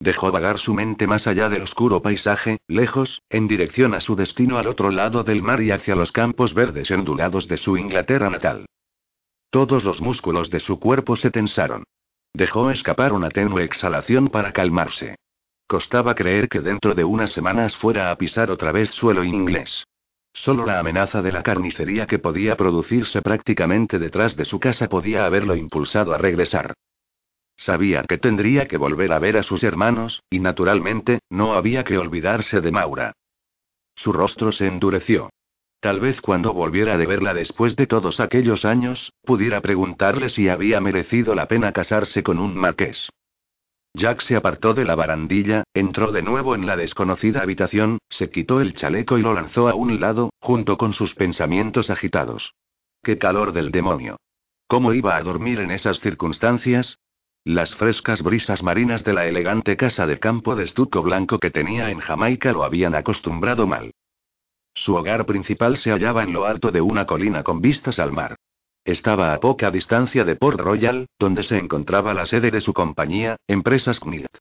Dejó vagar su mente más allá del oscuro paisaje, lejos, en dirección a su destino al otro lado del mar y hacia los campos verdes ondulados de su Inglaterra natal. Todos los músculos de su cuerpo se tensaron. Dejó escapar una tenue exhalación para calmarse. Costaba creer que dentro de unas semanas fuera a pisar otra vez suelo inglés. Solo la amenaza de la carnicería que podía producirse prácticamente detrás de su casa podía haberlo impulsado a regresar. Sabía que tendría que volver a ver a sus hermanos, y naturalmente, no había que olvidarse de Maura. Su rostro se endureció. Tal vez cuando volviera de verla después de todos aquellos años, pudiera preguntarle si había merecido la pena casarse con un marqués. Jack se apartó de la barandilla, entró de nuevo en la desconocida habitación, se quitó el chaleco y lo lanzó a un lado, junto con sus pensamientos agitados. ¡Qué calor del demonio! ¿Cómo iba a dormir en esas circunstancias? Las frescas brisas marinas de la elegante casa de campo de estuco blanco que tenía en Jamaica lo habían acostumbrado mal. Su hogar principal se hallaba en lo alto de una colina con vistas al mar. Estaba a poca distancia de Port Royal, donde se encontraba la sede de su compañía, Empresas Knight.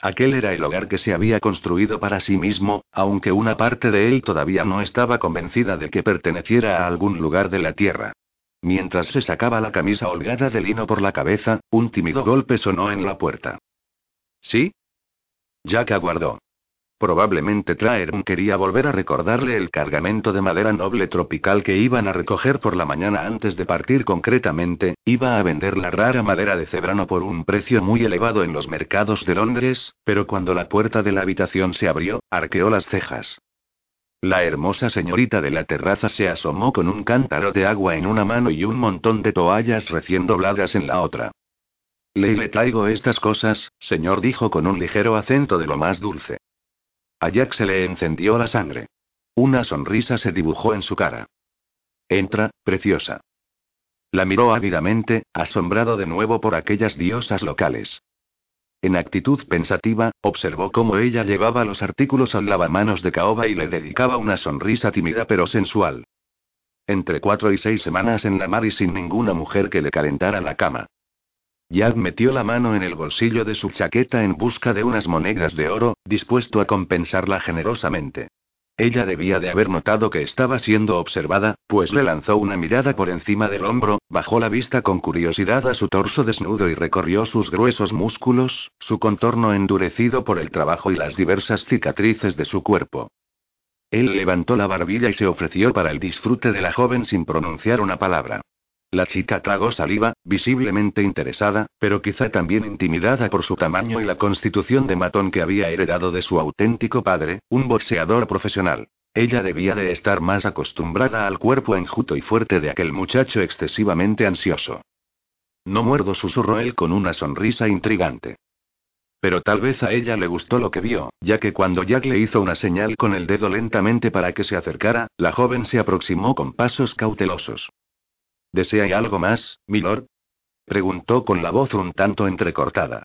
Aquel era el hogar que se había construido para sí mismo, aunque una parte de él todavía no estaba convencida de que perteneciera a algún lugar de la tierra. Mientras se sacaba la camisa holgada de lino por la cabeza, un tímido golpe sonó en la puerta. ¿Sí? Jack aguardó. Probablemente Traerm quería volver a recordarle el cargamento de madera noble tropical que iban a recoger por la mañana antes de partir concretamente, iba a vender la rara madera de cebrano por un precio muy elevado en los mercados de Londres, pero cuando la puerta de la habitación se abrió, arqueó las cejas. La hermosa señorita de la terraza se asomó con un cántaro de agua en una mano y un montón de toallas recién dobladas en la otra. Le le traigo estas cosas, señor, dijo con un ligero acento de lo más dulce. A Jack se le encendió la sangre. Una sonrisa se dibujó en su cara. Entra, preciosa. La miró ávidamente, asombrado de nuevo por aquellas diosas locales. En actitud pensativa, observó cómo ella llevaba los artículos al lavamanos de caoba y le dedicaba una sonrisa tímida pero sensual. Entre cuatro y seis semanas en la mar y sin ninguna mujer que le calentara la cama. Jack metió la mano en el bolsillo de su chaqueta en busca de unas monedas de oro, dispuesto a compensarla generosamente. Ella debía de haber notado que estaba siendo observada, pues le lanzó una mirada por encima del hombro, bajó la vista con curiosidad a su torso desnudo y recorrió sus gruesos músculos, su contorno endurecido por el trabajo y las diversas cicatrices de su cuerpo. Él levantó la barbilla y se ofreció para el disfrute de la joven sin pronunciar una palabra. La chica tragó saliva, visiblemente interesada, pero quizá también intimidada por su tamaño y la constitución de matón que había heredado de su auténtico padre, un boxeador profesional. Ella debía de estar más acostumbrada al cuerpo enjuto y fuerte de aquel muchacho excesivamente ansioso. No muerdo, susurró él con una sonrisa intrigante. Pero tal vez a ella le gustó lo que vio, ya que cuando Jack le hizo una señal con el dedo lentamente para que se acercara, la joven se aproximó con pasos cautelosos. ¿Desea algo más, milord? preguntó con la voz un tanto entrecortada.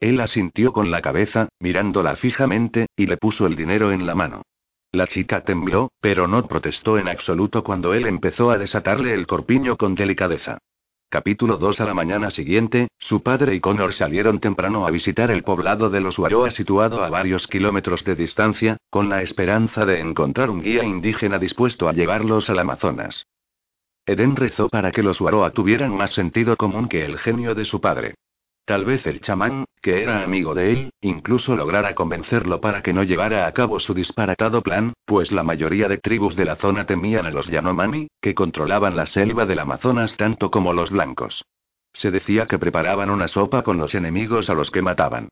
Él asintió con la cabeza, mirándola fijamente, y le puso el dinero en la mano. La chica tembló, pero no protestó en absoluto cuando él empezó a desatarle el corpiño con delicadeza. Capítulo 2 A la mañana siguiente, su padre y Connor salieron temprano a visitar el poblado de los Huaroa situado a varios kilómetros de distancia, con la esperanza de encontrar un guía indígena dispuesto a llevarlos al Amazonas. Eden rezó para que los Waroa tuvieran más sentido común que el genio de su padre. Tal vez el chamán, que era amigo de él, incluso lograra convencerlo para que no llevara a cabo su disparatado plan, pues la mayoría de tribus de la zona temían a los Yanomami, que controlaban la selva del Amazonas tanto como los blancos. Se decía que preparaban una sopa con los enemigos a los que mataban.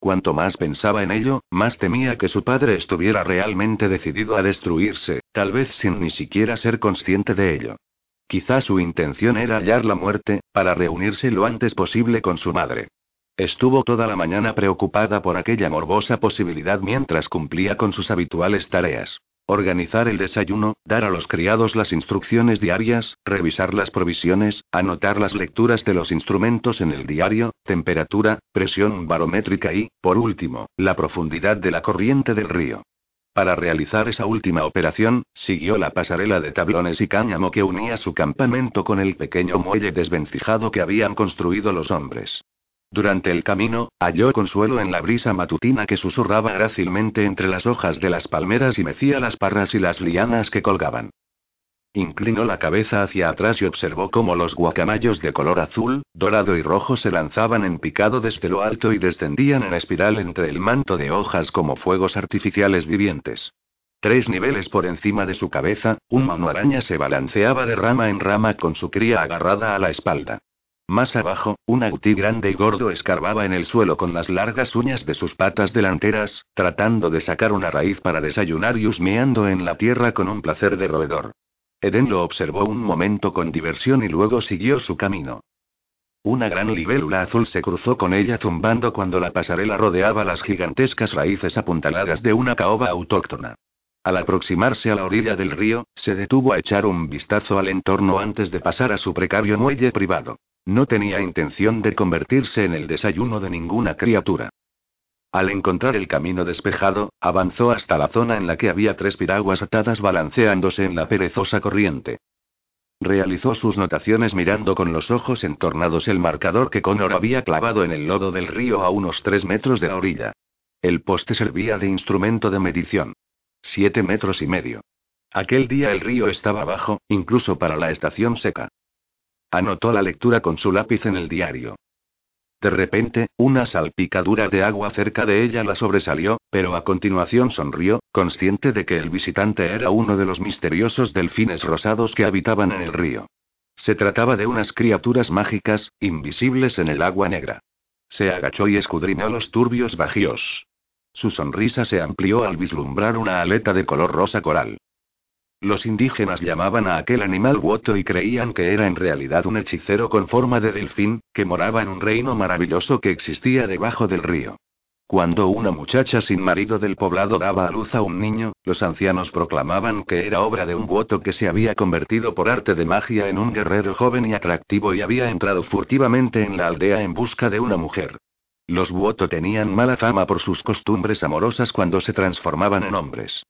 Cuanto más pensaba en ello, más temía que su padre estuviera realmente decidido a destruirse, tal vez sin ni siquiera ser consciente de ello. Quizá su intención era hallar la muerte, para reunirse lo antes posible con su madre. Estuvo toda la mañana preocupada por aquella morbosa posibilidad mientras cumplía con sus habituales tareas. Organizar el desayuno, dar a los criados las instrucciones diarias, revisar las provisiones, anotar las lecturas de los instrumentos en el diario, temperatura, presión barométrica y, por último, la profundidad de la corriente del río. Para realizar esa última operación, siguió la pasarela de tablones y cáñamo que unía su campamento con el pequeño muelle desvencijado que habían construido los hombres. Durante el camino, halló consuelo en la brisa matutina que susurraba grácilmente entre las hojas de las palmeras y mecía las parras y las lianas que colgaban. Inclinó la cabeza hacia atrás y observó cómo los guacamayos de color azul, dorado y rojo se lanzaban en picado desde lo alto y descendían en espiral entre el manto de hojas como fuegos artificiales vivientes. Tres niveles por encima de su cabeza, un mano araña se balanceaba de rama en rama con su cría agarrada a la espalda. Más abajo, un agutí grande y gordo escarbaba en el suelo con las largas uñas de sus patas delanteras, tratando de sacar una raíz para desayunar y husmeando en la tierra con un placer de roedor. Eden lo observó un momento con diversión y luego siguió su camino. Una gran libélula azul se cruzó con ella zumbando cuando la pasarela rodeaba las gigantescas raíces apuntaladas de una caoba autóctona. Al aproximarse a la orilla del río, se detuvo a echar un vistazo al entorno antes de pasar a su precario muelle privado. No tenía intención de convertirse en el desayuno de ninguna criatura. Al encontrar el camino despejado, avanzó hasta la zona en la que había tres piraguas atadas balanceándose en la perezosa corriente. Realizó sus notaciones mirando con los ojos entornados el marcador que Connor había clavado en el lodo del río a unos tres metros de la orilla. El poste servía de instrumento de medición. Siete metros y medio. Aquel día el río estaba bajo, incluso para la estación seca. Anotó la lectura con su lápiz en el diario. De repente, una salpicadura de agua cerca de ella la sobresalió, pero a continuación sonrió, consciente de que el visitante era uno de los misteriosos delfines rosados que habitaban en el río. Se trataba de unas criaturas mágicas, invisibles en el agua negra. Se agachó y escudriñó los turbios bajíos. Su sonrisa se amplió al vislumbrar una aleta de color rosa coral. Los indígenas llamaban a aquel animal Woto y creían que era en realidad un hechicero con forma de delfín, que moraba en un reino maravilloso que existía debajo del río. Cuando una muchacha sin marido del poblado daba a luz a un niño, los ancianos proclamaban que era obra de un Woto que se había convertido por arte de magia en un guerrero joven y atractivo y había entrado furtivamente en la aldea en busca de una mujer. Los Woto tenían mala fama por sus costumbres amorosas cuando se transformaban en hombres.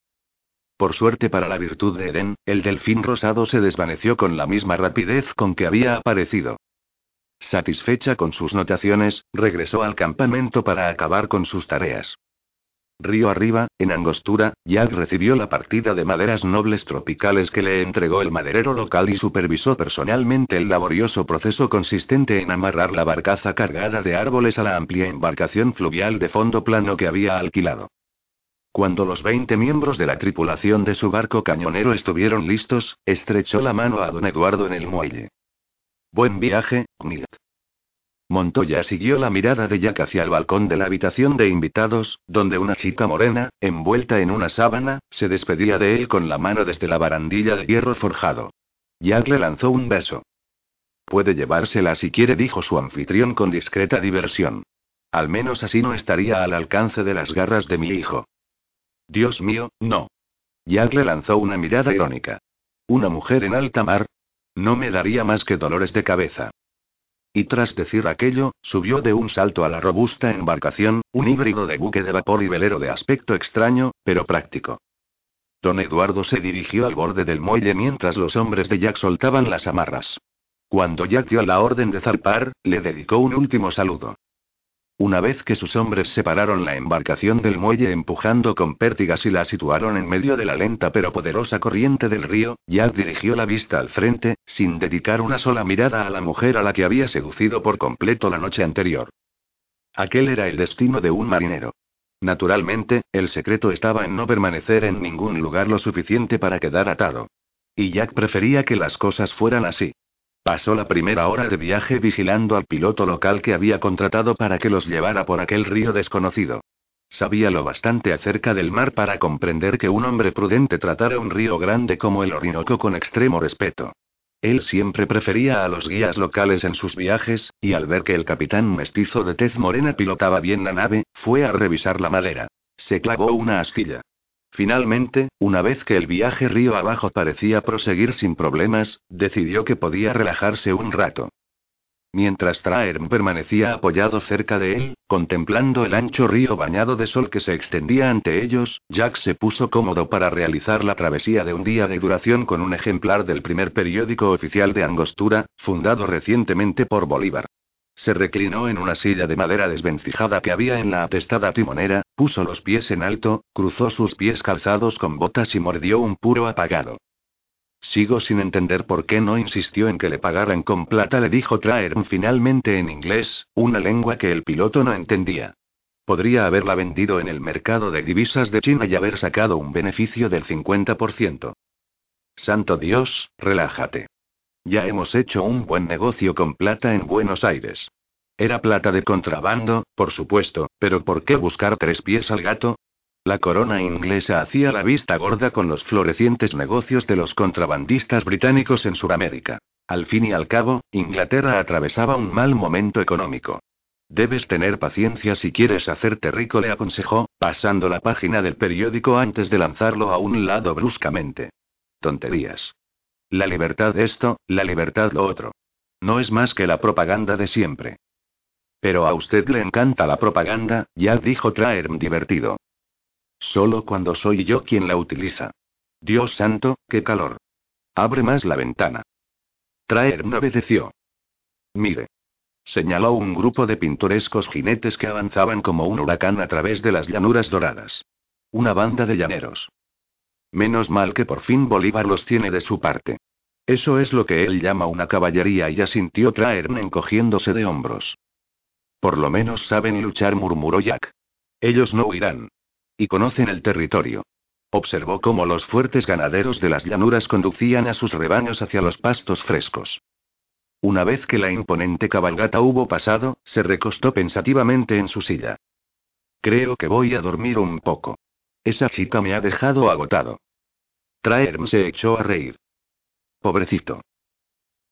Por suerte para la virtud de Eren, el delfín rosado se desvaneció con la misma rapidez con que había aparecido. Satisfecha con sus notaciones, regresó al campamento para acabar con sus tareas. Río arriba, en Angostura, Jack recibió la partida de maderas nobles tropicales que le entregó el maderero local y supervisó personalmente el laborioso proceso consistente en amarrar la barcaza cargada de árboles a la amplia embarcación fluvial de fondo plano que había alquilado. Cuando los 20 miembros de la tripulación de su barco cañonero estuvieron listos, estrechó la mano a don Eduardo en el muelle. Buen viaje, Milt. Montoya siguió la mirada de Jack hacia el balcón de la habitación de invitados, donde una chica morena, envuelta en una sábana, se despedía de él con la mano desde la barandilla de hierro forjado. Jack le lanzó un beso. Puede llevársela si quiere, dijo su anfitrión con discreta diversión. Al menos así no estaría al alcance de las garras de mi hijo. Dios mío, no. Jack le lanzó una mirada irónica. ¿Una mujer en alta mar? No me daría más que dolores de cabeza. Y tras decir aquello, subió de un salto a la robusta embarcación, un híbrido de buque de vapor y velero de aspecto extraño, pero práctico. Don Eduardo se dirigió al borde del muelle mientras los hombres de Jack soltaban las amarras. Cuando Jack dio la orden de zarpar, le dedicó un último saludo. Una vez que sus hombres separaron la embarcación del muelle empujando con pértigas y la situaron en medio de la lenta pero poderosa corriente del río, Jack dirigió la vista al frente, sin dedicar una sola mirada a la mujer a la que había seducido por completo la noche anterior. Aquel era el destino de un marinero. Naturalmente, el secreto estaba en no permanecer en ningún lugar lo suficiente para quedar atado. Y Jack prefería que las cosas fueran así. Pasó la primera hora de viaje vigilando al piloto local que había contratado para que los llevara por aquel río desconocido. Sabía lo bastante acerca del mar para comprender que un hombre prudente tratara un río grande como el Orinoco con extremo respeto. Él siempre prefería a los guías locales en sus viajes, y al ver que el capitán mestizo de tez morena pilotaba bien la nave, fue a revisar la madera. Se clavó una astilla. Finalmente, una vez que el viaje río abajo parecía proseguir sin problemas, decidió que podía relajarse un rato. Mientras Traerm permanecía apoyado cerca de él, contemplando el ancho río bañado de sol que se extendía ante ellos, Jack se puso cómodo para realizar la travesía de un día de duración con un ejemplar del primer periódico oficial de Angostura, fundado recientemente por Bolívar. Se reclinó en una silla de madera desvencijada que había en la atestada timonera, puso los pies en alto, cruzó sus pies calzados con botas y mordió un puro apagado. Sigo sin entender por qué no insistió en que le pagaran con plata, le dijo Traer finalmente en inglés, una lengua que el piloto no entendía. Podría haberla vendido en el mercado de divisas de China y haber sacado un beneficio del 50%. Santo Dios, relájate. Ya hemos hecho un buen negocio con plata en Buenos Aires. Era plata de contrabando, por supuesto, pero ¿por qué buscar tres pies al gato? La corona inglesa hacía la vista gorda con los florecientes negocios de los contrabandistas británicos en Sudamérica. Al fin y al cabo, Inglaterra atravesaba un mal momento económico. Debes tener paciencia si quieres hacerte rico, le aconsejó, pasando la página del periódico antes de lanzarlo a un lado bruscamente. Tonterías. La libertad esto, la libertad lo otro. No es más que la propaganda de siempre. Pero a usted le encanta la propaganda, ya dijo Traerm divertido. Solo cuando soy yo quien la utiliza. Dios santo, qué calor. Abre más la ventana. Traerm obedeció. Mire. Señaló un grupo de pintorescos jinetes que avanzaban como un huracán a través de las llanuras doradas. Una banda de llaneros. Menos mal que por fin Bolívar los tiene de su parte. Eso es lo que él llama una caballería y ya sintió Traern encogiéndose de hombros. Por lo menos saben luchar, murmuró Jack. Ellos no huirán. Y conocen el territorio. Observó cómo los fuertes ganaderos de las llanuras conducían a sus rebaños hacia los pastos frescos. Una vez que la imponente cabalgata hubo pasado, se recostó pensativamente en su silla. Creo que voy a dormir un poco. Esa chica me ha dejado agotado. Traerm se echó a reír. Pobrecito.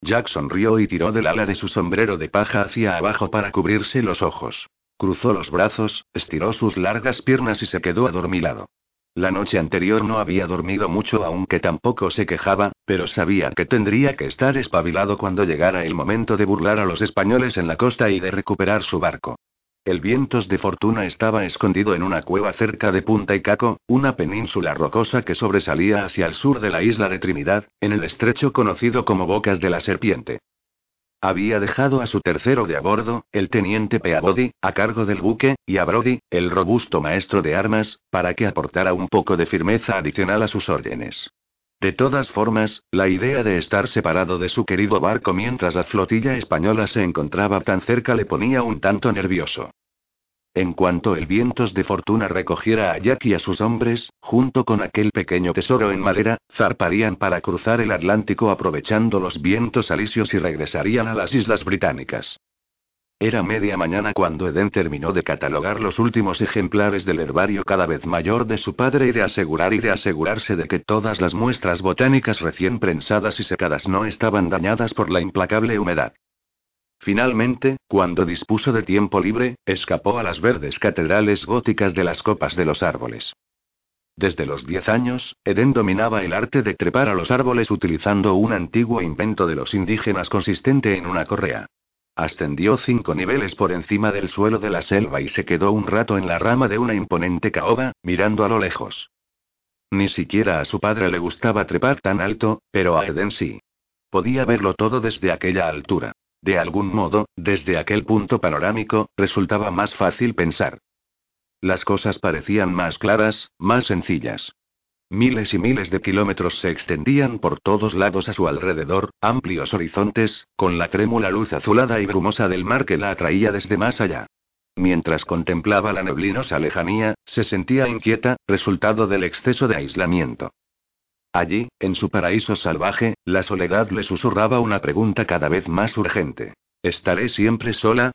Jack sonrió y tiró del ala de su sombrero de paja hacia abajo para cubrirse los ojos. Cruzó los brazos, estiró sus largas piernas y se quedó adormilado. La noche anterior no había dormido mucho aunque tampoco se quejaba, pero sabía que tendría que estar espabilado cuando llegara el momento de burlar a los españoles en la costa y de recuperar su barco. El vientos de fortuna estaba escondido en una cueva cerca de Punta Icaco, una península rocosa que sobresalía hacia el sur de la isla de Trinidad, en el estrecho conocido como Bocas de la Serpiente. Había dejado a su tercero de a bordo, el teniente Peabody, a cargo del buque, y a Brody, el robusto maestro de armas, para que aportara un poco de firmeza adicional a sus órdenes. De todas formas, la idea de estar separado de su querido barco mientras la flotilla española se encontraba tan cerca le ponía un tanto nervioso. En cuanto el vientos de fortuna recogiera a Jack y a sus hombres, junto con aquel pequeño tesoro en madera, zarparían para cruzar el Atlántico aprovechando los vientos alisios y regresarían a las Islas Británicas. Era media mañana cuando Eden terminó de catalogar los últimos ejemplares del herbario cada vez mayor de su padre y de asegurar y de asegurarse de que todas las muestras botánicas recién prensadas y secadas no estaban dañadas por la implacable humedad. Finalmente, cuando dispuso de tiempo libre, escapó a las verdes catedrales góticas de las copas de los árboles. Desde los diez años, Eden dominaba el arte de trepar a los árboles utilizando un antiguo invento de los indígenas consistente en una correa. Ascendió cinco niveles por encima del suelo de la selva y se quedó un rato en la rama de una imponente caoba, mirando a lo lejos. Ni siquiera a su padre le gustaba trepar tan alto, pero a Eden sí. Podía verlo todo desde aquella altura. De algún modo, desde aquel punto panorámico, resultaba más fácil pensar. Las cosas parecían más claras, más sencillas. Miles y miles de kilómetros se extendían por todos lados a su alrededor, amplios horizontes, con la trémula luz azulada y brumosa del mar que la atraía desde más allá. Mientras contemplaba la neblinosa lejanía, se sentía inquieta, resultado del exceso de aislamiento. Allí, en su paraíso salvaje, la soledad le susurraba una pregunta cada vez más urgente. ¿Estaré siempre sola?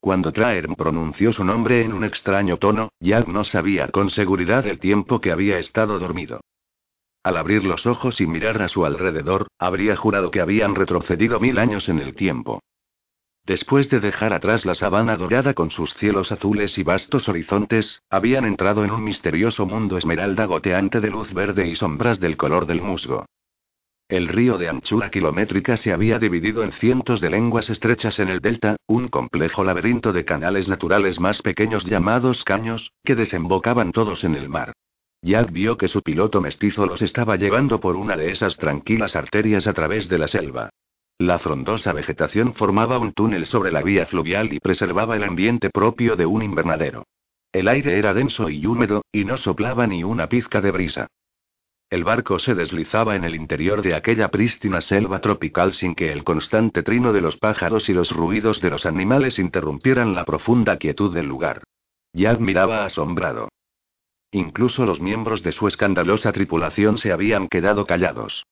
Cuando Traer pronunció su nombre en un extraño tono, Jack no sabía con seguridad el tiempo que había estado dormido. Al abrir los ojos y mirar a su alrededor, habría jurado que habían retrocedido mil años en el tiempo. Después de dejar atrás la sabana dorada con sus cielos azules y vastos horizontes, habían entrado en un misterioso mundo esmeralda goteante de luz verde y sombras del color del musgo. El río de anchura kilométrica se había dividido en cientos de lenguas estrechas en el delta, un complejo laberinto de canales naturales más pequeños llamados caños, que desembocaban todos en el mar. Jack vio que su piloto mestizo los estaba llevando por una de esas tranquilas arterias a través de la selva. La frondosa vegetación formaba un túnel sobre la vía fluvial y preservaba el ambiente propio de un invernadero. El aire era denso y húmedo, y no soplaba ni una pizca de brisa. El barco se deslizaba en el interior de aquella prístina selva tropical sin que el constante trino de los pájaros y los ruidos de los animales interrumpieran la profunda quietud del lugar. Jack miraba asombrado. Incluso los miembros de su escandalosa tripulación se habían quedado callados.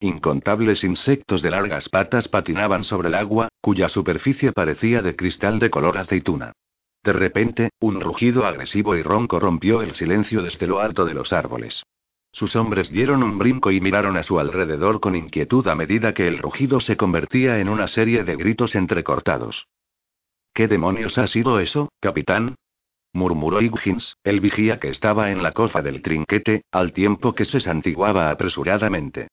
Incontables insectos de largas patas patinaban sobre el agua, cuya superficie parecía de cristal de color aceituna. De repente, un rugido agresivo y ronco rompió el silencio desde lo alto de los árboles. Sus hombres dieron un brinco y miraron a su alrededor con inquietud a medida que el rugido se convertía en una serie de gritos entrecortados. ¿Qué demonios ha sido eso, capitán? murmuró Higgins, el vigía que estaba en la cofa del trinquete, al tiempo que se santiguaba apresuradamente.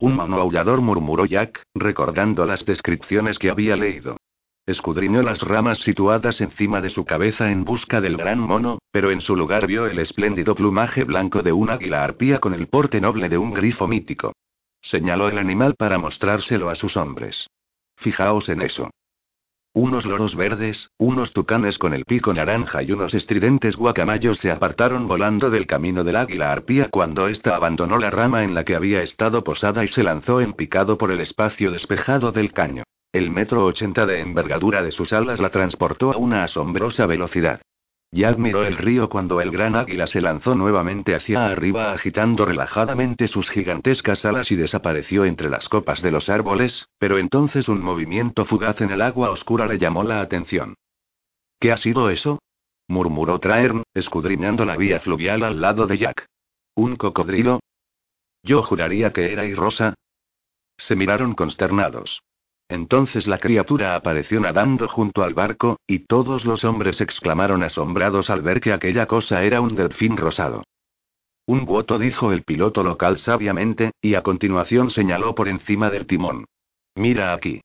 Un mono aullador murmuró Jack, recordando las descripciones que había leído. Escudriñó las ramas situadas encima de su cabeza en busca del gran mono, pero en su lugar vio el espléndido plumaje blanco de un águila arpía con el porte noble de un grifo mítico. Señaló el animal para mostrárselo a sus hombres. Fijaos en eso. Unos loros verdes, unos tucanes con el pico naranja y unos estridentes guacamayos se apartaron volando del camino del águila arpía cuando ésta abandonó la rama en la que había estado posada y se lanzó en picado por el espacio despejado del caño. El metro ochenta de envergadura de sus alas la transportó a una asombrosa velocidad. Ya admiró el río cuando el gran águila se lanzó nuevamente hacia arriba agitando relajadamente sus gigantescas alas y desapareció entre las copas de los árboles, pero entonces un movimiento fugaz en el agua oscura le llamó la atención. ¿Qué ha sido eso? murmuró Traern, escudriñando la vía fluvial al lado de Jack. ¿Un cocodrilo? Yo juraría que era y Rosa. Se miraron consternados. Entonces la criatura apareció nadando junto al barco, y todos los hombres exclamaron asombrados al ver que aquella cosa era un delfín rosado. Un guoto dijo el piloto local sabiamente, y a continuación señaló por encima del timón. Mira aquí.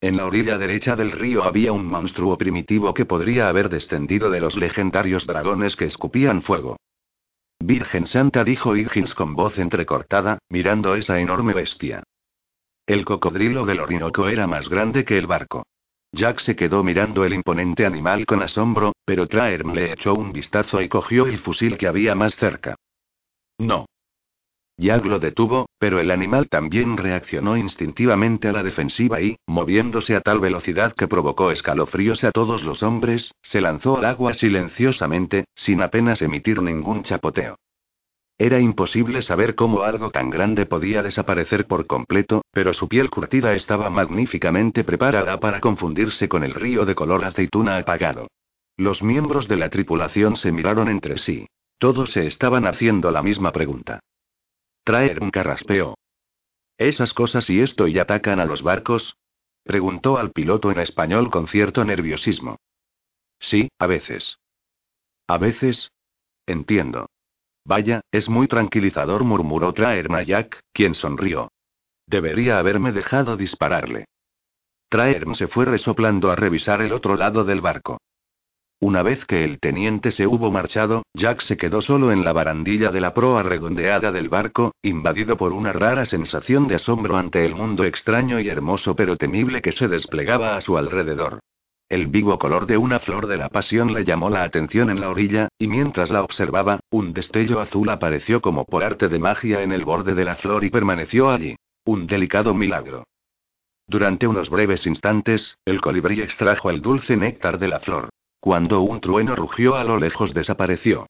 En la orilla derecha del río había un monstruo primitivo que podría haber descendido de los legendarios dragones que escupían fuego. Virgen Santa dijo Higgins con voz entrecortada, mirando esa enorme bestia. El cocodrilo del Orinoco era más grande que el barco. Jack se quedó mirando el imponente animal con asombro, pero Traerm le echó un vistazo y cogió el fusil que había más cerca. No. Jack lo detuvo, pero el animal también reaccionó instintivamente a la defensiva y, moviéndose a tal velocidad que provocó escalofríos a todos los hombres, se lanzó al agua silenciosamente, sin apenas emitir ningún chapoteo. Era imposible saber cómo algo tan grande podía desaparecer por completo, pero su piel curtida estaba magníficamente preparada para confundirse con el río de color aceituna apagado. Los miembros de la tripulación se miraron entre sí. Todos se estaban haciendo la misma pregunta. Traer un carraspeo. ¿Esas cosas y esto y atacan a los barcos? Preguntó al piloto en español con cierto nerviosismo. Sí, a veces. ¿A veces? Entiendo. Vaya, es muy tranquilizador, murmuró Traer Jack, quien sonrió. Debería haberme dejado dispararle. Traerm se fue resoplando a revisar el otro lado del barco. Una vez que el teniente se hubo marchado, Jack se quedó solo en la barandilla de la proa redondeada del barco, invadido por una rara sensación de asombro ante el mundo extraño y hermoso pero temible que se desplegaba a su alrededor. El vivo color de una flor de la pasión le llamó la atención en la orilla, y mientras la observaba, un destello azul apareció como por arte de magia en el borde de la flor y permaneció allí. Un delicado milagro. Durante unos breves instantes, el colibrí extrajo el dulce néctar de la flor. Cuando un trueno rugió a lo lejos desapareció.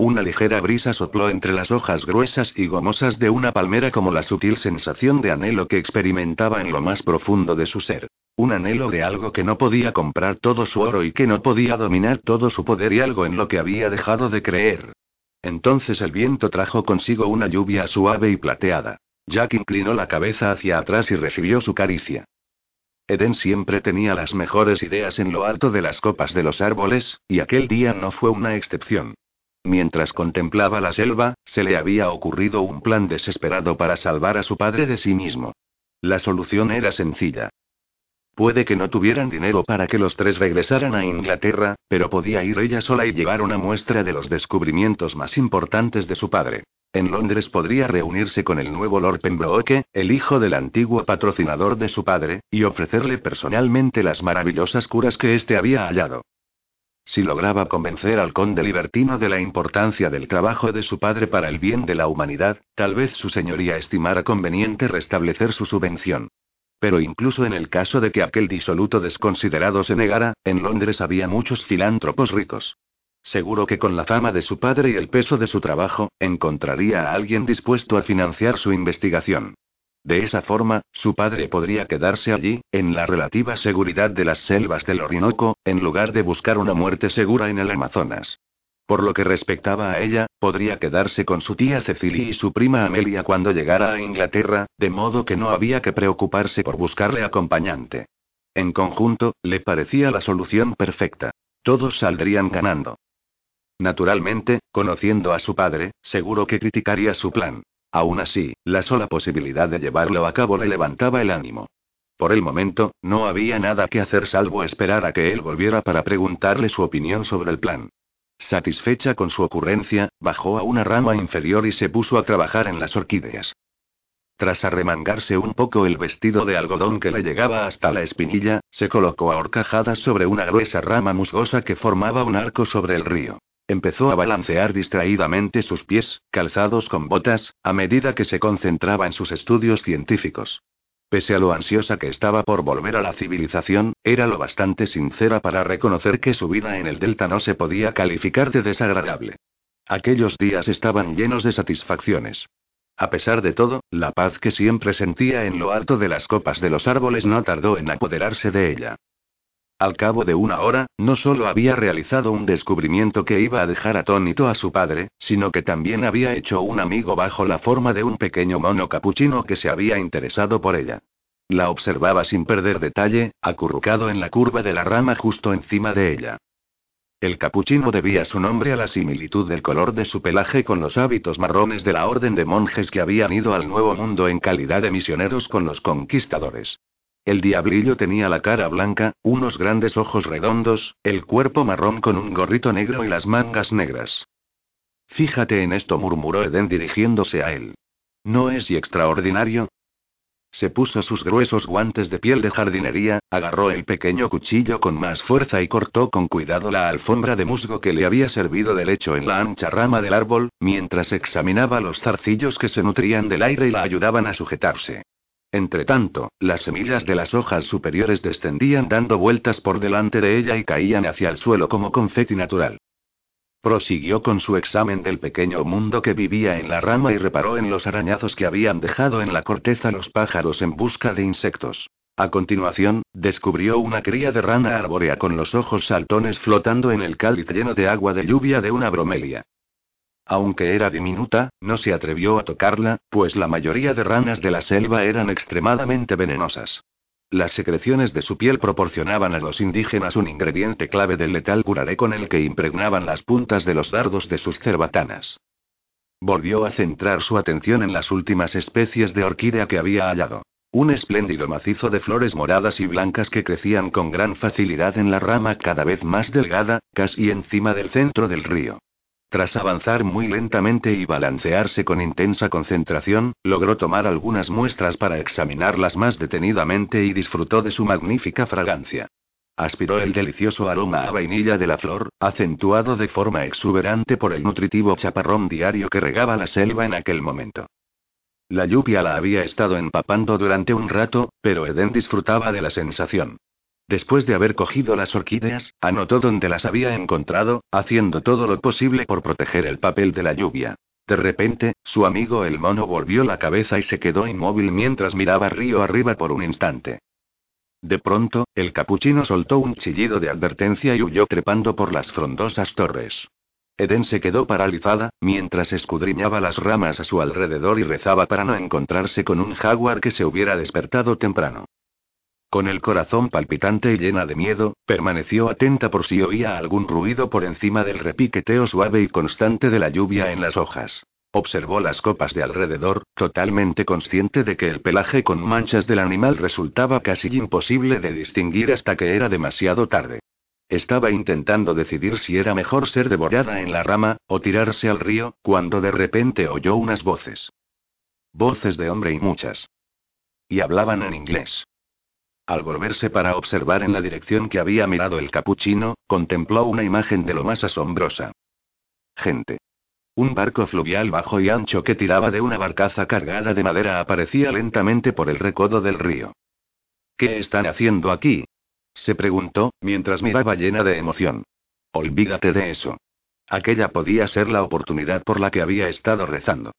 Una ligera brisa sopló entre las hojas gruesas y gomosas de una palmera como la sutil sensación de anhelo que experimentaba en lo más profundo de su ser. Un anhelo de algo que no podía comprar todo su oro y que no podía dominar todo su poder y algo en lo que había dejado de creer. Entonces el viento trajo consigo una lluvia suave y plateada. Jack inclinó la cabeza hacia atrás y recibió su caricia. Eden siempre tenía las mejores ideas en lo alto de las copas de los árboles, y aquel día no fue una excepción. Mientras contemplaba la selva, se le había ocurrido un plan desesperado para salvar a su padre de sí mismo. La solución era sencilla. Puede que no tuvieran dinero para que los tres regresaran a Inglaterra, pero podía ir ella sola y llevar una muestra de los descubrimientos más importantes de su padre. En Londres podría reunirse con el nuevo Lord Pembroke, el hijo del antiguo patrocinador de su padre, y ofrecerle personalmente las maravillosas curas que éste había hallado. Si lograba convencer al conde libertino de la importancia del trabajo de su padre para el bien de la humanidad, tal vez su señoría estimara conveniente restablecer su subvención. Pero incluso en el caso de que aquel disoluto desconsiderado se negara, en Londres había muchos filántropos ricos. Seguro que con la fama de su padre y el peso de su trabajo, encontraría a alguien dispuesto a financiar su investigación. De esa forma, su padre podría quedarse allí, en la relativa seguridad de las selvas del Orinoco, en lugar de buscar una muerte segura en el Amazonas. Por lo que respectaba a ella, podría quedarse con su tía Cecilia y su prima Amelia cuando llegara a Inglaterra, de modo que no había que preocuparse por buscarle acompañante. En conjunto, le parecía la solución perfecta. Todos saldrían ganando. Naturalmente, conociendo a su padre, seguro que criticaría su plan. Aún así, la sola posibilidad de llevarlo a cabo le levantaba el ánimo. Por el momento, no había nada que hacer salvo esperar a que él volviera para preguntarle su opinión sobre el plan. Satisfecha con su ocurrencia, bajó a una rama inferior y se puso a trabajar en las orquídeas. Tras arremangarse un poco el vestido de algodón que le llegaba hasta la espinilla, se colocó a horcajadas sobre una gruesa rama musgosa que formaba un arco sobre el río. Empezó a balancear distraídamente sus pies, calzados con botas, a medida que se concentraba en sus estudios científicos. Pese a lo ansiosa que estaba por volver a la civilización, era lo bastante sincera para reconocer que su vida en el Delta no se podía calificar de desagradable. Aquellos días estaban llenos de satisfacciones. A pesar de todo, la paz que siempre sentía en lo alto de las copas de los árboles no tardó en apoderarse de ella. Al cabo de una hora, no solo había realizado un descubrimiento que iba a dejar atónito a su padre, sino que también había hecho un amigo bajo la forma de un pequeño mono capuchino que se había interesado por ella. La observaba sin perder detalle, acurrucado en la curva de la rama justo encima de ella. El capuchino debía su nombre a la similitud del color de su pelaje con los hábitos marrones de la orden de monjes que habían ido al Nuevo Mundo en calidad de misioneros con los conquistadores. El diablillo tenía la cara blanca, unos grandes ojos redondos, el cuerpo marrón con un gorrito negro y las mangas negras. Fíjate en esto, murmuró Eden dirigiéndose a él. ¿No es y extraordinario? Se puso sus gruesos guantes de piel de jardinería, agarró el pequeño cuchillo con más fuerza y cortó con cuidado la alfombra de musgo que le había servido de lecho en la ancha rama del árbol, mientras examinaba los zarcillos que se nutrían del aire y la ayudaban a sujetarse. Entretanto, las semillas de las hojas superiores descendían dando vueltas por delante de ella y caían hacia el suelo como confeti natural. Prosiguió con su examen del pequeño mundo que vivía en la rama y reparó en los arañazos que habían dejado en la corteza los pájaros en busca de insectos. A continuación, descubrió una cría de rana arbórea con los ojos saltones flotando en el cáliz lleno de agua de lluvia de una bromelia. Aunque era diminuta, no se atrevió a tocarla, pues la mayoría de ranas de la selva eran extremadamente venenosas. Las secreciones de su piel proporcionaban a los indígenas un ingrediente clave del letal curaré con el que impregnaban las puntas de los dardos de sus cerbatanas. Volvió a centrar su atención en las últimas especies de orquídea que había hallado. Un espléndido macizo de flores moradas y blancas que crecían con gran facilidad en la rama cada vez más delgada, casi encima del centro del río. Tras avanzar muy lentamente y balancearse con intensa concentración, logró tomar algunas muestras para examinarlas más detenidamente y disfrutó de su magnífica fragancia. Aspiró el delicioso aroma a vainilla de la flor, acentuado de forma exuberante por el nutritivo chaparrón diario que regaba la selva en aquel momento. La lluvia la había estado empapando durante un rato, pero Eden disfrutaba de la sensación. Después de haber cogido las orquídeas, anotó dónde las había encontrado, haciendo todo lo posible por proteger el papel de la lluvia. De repente, su amigo el mono volvió la cabeza y se quedó inmóvil mientras miraba río arriba por un instante. De pronto, el capuchino soltó un chillido de advertencia y huyó trepando por las frondosas torres. Eden se quedó paralizada, mientras escudriñaba las ramas a su alrededor y rezaba para no encontrarse con un jaguar que se hubiera despertado temprano. Con el corazón palpitante y llena de miedo, permaneció atenta por si oía algún ruido por encima del repiqueteo suave y constante de la lluvia en las hojas. Observó las copas de alrededor, totalmente consciente de que el pelaje con manchas del animal resultaba casi imposible de distinguir hasta que era demasiado tarde. Estaba intentando decidir si era mejor ser devorada en la rama, o tirarse al río, cuando de repente oyó unas voces. Voces de hombre y muchas. Y hablaban en inglés. Al volverse para observar en la dirección que había mirado el capuchino, contempló una imagen de lo más asombrosa. Gente. Un barco fluvial bajo y ancho que tiraba de una barcaza cargada de madera aparecía lentamente por el recodo del río. ¿Qué están haciendo aquí? se preguntó, mientras miraba llena de emoción. Olvídate de eso. Aquella podía ser la oportunidad por la que había estado rezando.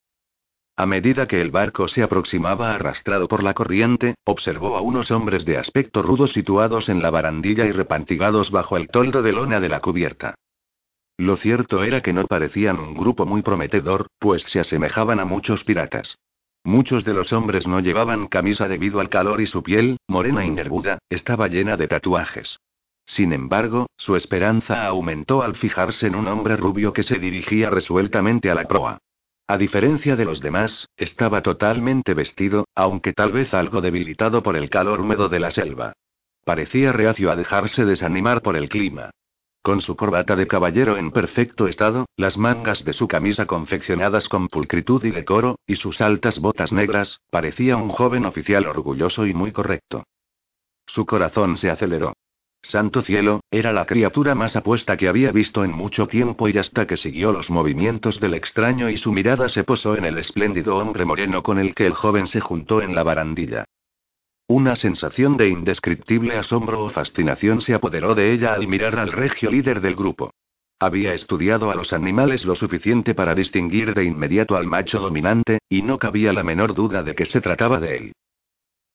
A medida que el barco se aproximaba arrastrado por la corriente, observó a unos hombres de aspecto rudo situados en la barandilla y repantigados bajo el toldo de lona de la cubierta. Lo cierto era que no parecían un grupo muy prometedor, pues se asemejaban a muchos piratas. Muchos de los hombres no llevaban camisa debido al calor y su piel, morena y nervuda, estaba llena de tatuajes. Sin embargo, su esperanza aumentó al fijarse en un hombre rubio que se dirigía resueltamente a la proa. A diferencia de los demás, estaba totalmente vestido, aunque tal vez algo debilitado por el calor húmedo de la selva. Parecía reacio a dejarse desanimar por el clima. Con su corbata de caballero en perfecto estado, las mangas de su camisa confeccionadas con pulcritud y decoro, y sus altas botas negras, parecía un joven oficial orgulloso y muy correcto. Su corazón se aceleró. Santo cielo, era la criatura más apuesta que había visto en mucho tiempo y hasta que siguió los movimientos del extraño y su mirada se posó en el espléndido hombre moreno con el que el joven se juntó en la barandilla. Una sensación de indescriptible asombro o fascinación se apoderó de ella al mirar al regio líder del grupo. Había estudiado a los animales lo suficiente para distinguir de inmediato al macho dominante, y no cabía la menor duda de que se trataba de él.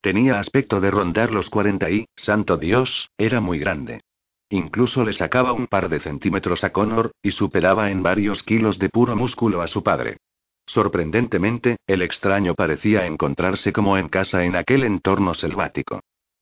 Tenía aspecto de rondar los 40 y, santo Dios, era muy grande. Incluso le sacaba un par de centímetros a Connor, y superaba en varios kilos de puro músculo a su padre. Sorprendentemente, el extraño parecía encontrarse como en casa en aquel entorno selvático.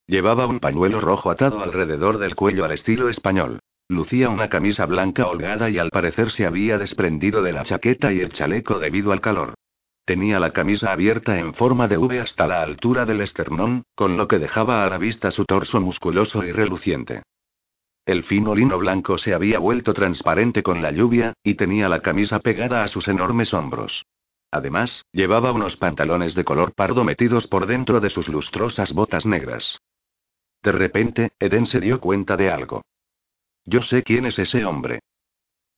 Llevaba un pañuelo rojo atado alrededor del cuello al estilo español. Lucía una camisa blanca holgada y al parecer se había desprendido de la chaqueta y el chaleco debido al calor. Tenía la camisa abierta en forma de V hasta la altura del esternón, con lo que dejaba a la vista su torso musculoso y reluciente. El fino lino blanco se había vuelto transparente con la lluvia, y tenía la camisa pegada a sus enormes hombros. Además, llevaba unos pantalones de color pardo metidos por dentro de sus lustrosas botas negras. De repente, Eden se dio cuenta de algo. Yo sé quién es ese hombre.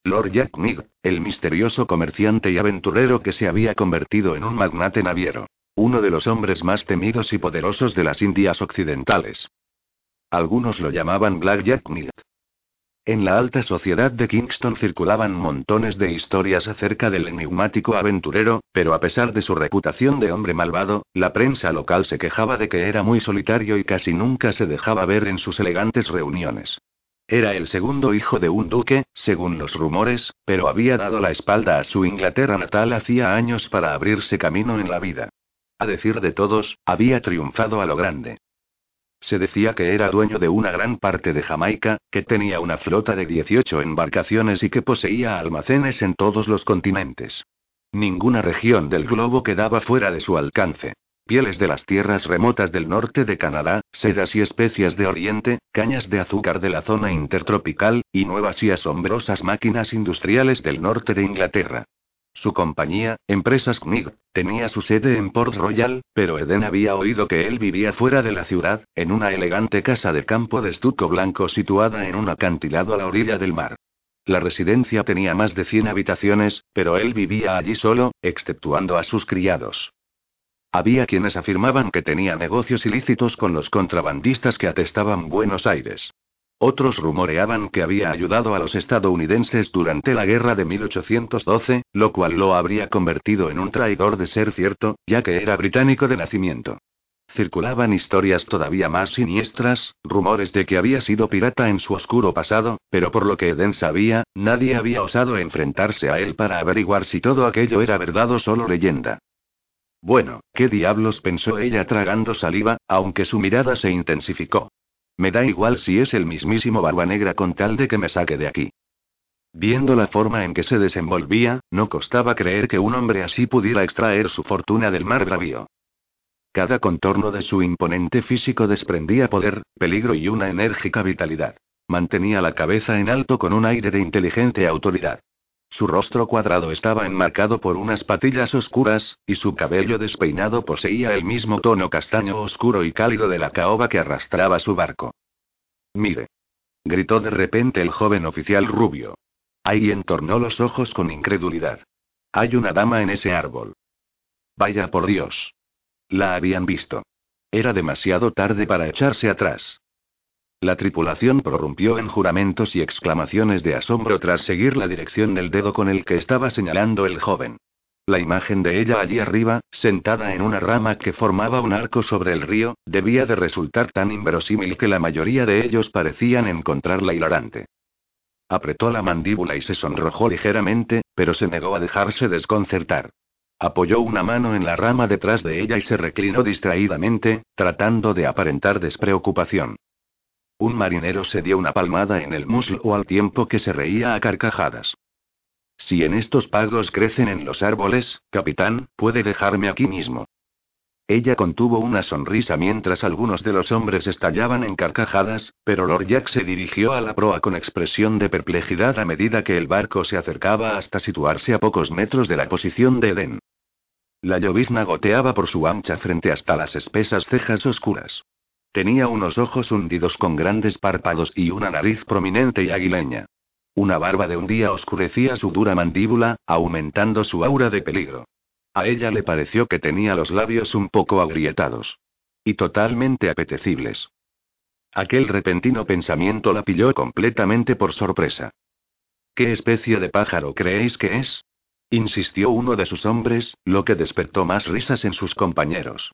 Lord Jack Mead, el misterioso comerciante y aventurero que se había convertido en un magnate naviero. Uno de los hombres más temidos y poderosos de las Indias Occidentales. Algunos lo llamaban Black Jack Mead. En la alta sociedad de Kingston circulaban montones de historias acerca del enigmático aventurero, pero a pesar de su reputación de hombre malvado, la prensa local se quejaba de que era muy solitario y casi nunca se dejaba ver en sus elegantes reuniones. Era el segundo hijo de un duque, según los rumores, pero había dado la espalda a su Inglaterra natal hacía años para abrirse camino en la vida. A decir de todos, había triunfado a lo grande. Se decía que era dueño de una gran parte de Jamaica, que tenía una flota de 18 embarcaciones y que poseía almacenes en todos los continentes. Ninguna región del globo quedaba fuera de su alcance pieles de las tierras remotas del norte de Canadá, sedas y especias de Oriente, cañas de azúcar de la zona intertropical, y nuevas y asombrosas máquinas industriales del norte de Inglaterra. Su compañía, Empresas Knig, tenía su sede en Port Royal, pero Eden había oído que él vivía fuera de la ciudad, en una elegante casa de campo de estuco blanco situada en un acantilado a la orilla del mar. La residencia tenía más de 100 habitaciones, pero él vivía allí solo, exceptuando a sus criados. Había quienes afirmaban que tenía negocios ilícitos con los contrabandistas que atestaban Buenos Aires. Otros rumoreaban que había ayudado a los estadounidenses durante la guerra de 1812, lo cual lo habría convertido en un traidor de ser cierto, ya que era británico de nacimiento. Circulaban historias todavía más siniestras, rumores de que había sido pirata en su oscuro pasado, pero por lo que Eden sabía, nadie había osado enfrentarse a él para averiguar si todo aquello era verdad o solo leyenda. Bueno, ¿qué diablos pensó ella tragando saliva, aunque su mirada se intensificó? Me da igual si es el mismísimo Barba Negra con tal de que me saque de aquí. Viendo la forma en que se desenvolvía, no costaba creer que un hombre así pudiera extraer su fortuna del mar bravío. Cada contorno de su imponente físico desprendía poder, peligro y una enérgica vitalidad. Mantenía la cabeza en alto con un aire de inteligente autoridad. Su rostro cuadrado estaba enmarcado por unas patillas oscuras, y su cabello despeinado poseía el mismo tono castaño oscuro y cálido de la caoba que arrastraba su barco. Mire. Gritó de repente el joven oficial rubio. Ahí entornó los ojos con incredulidad. Hay una dama en ese árbol. Vaya por Dios. La habían visto. Era demasiado tarde para echarse atrás. La tripulación prorrumpió en juramentos y exclamaciones de asombro tras seguir la dirección del dedo con el que estaba señalando el joven. La imagen de ella allí arriba, sentada en una rama que formaba un arco sobre el río, debía de resultar tan inverosímil que la mayoría de ellos parecían encontrarla hilarante. Apretó la mandíbula y se sonrojó ligeramente, pero se negó a dejarse desconcertar. Apoyó una mano en la rama detrás de ella y se reclinó distraídamente, tratando de aparentar despreocupación. Un marinero se dio una palmada en el muslo al tiempo que se reía a carcajadas. Si en estos pagos crecen en los árboles, capitán, puede dejarme aquí mismo. Ella contuvo una sonrisa mientras algunos de los hombres estallaban en carcajadas, pero Lord Jack se dirigió a la proa con expresión de perplejidad a medida que el barco se acercaba hasta situarse a pocos metros de la posición de Eden. La llovizna goteaba por su ancha frente hasta las espesas cejas oscuras. Tenía unos ojos hundidos con grandes párpados y una nariz prominente y aguileña. Una barba de un día oscurecía su dura mandíbula, aumentando su aura de peligro. A ella le pareció que tenía los labios un poco agrietados. Y totalmente apetecibles. Aquel repentino pensamiento la pilló completamente por sorpresa. ¿Qué especie de pájaro creéis que es? insistió uno de sus hombres, lo que despertó más risas en sus compañeros.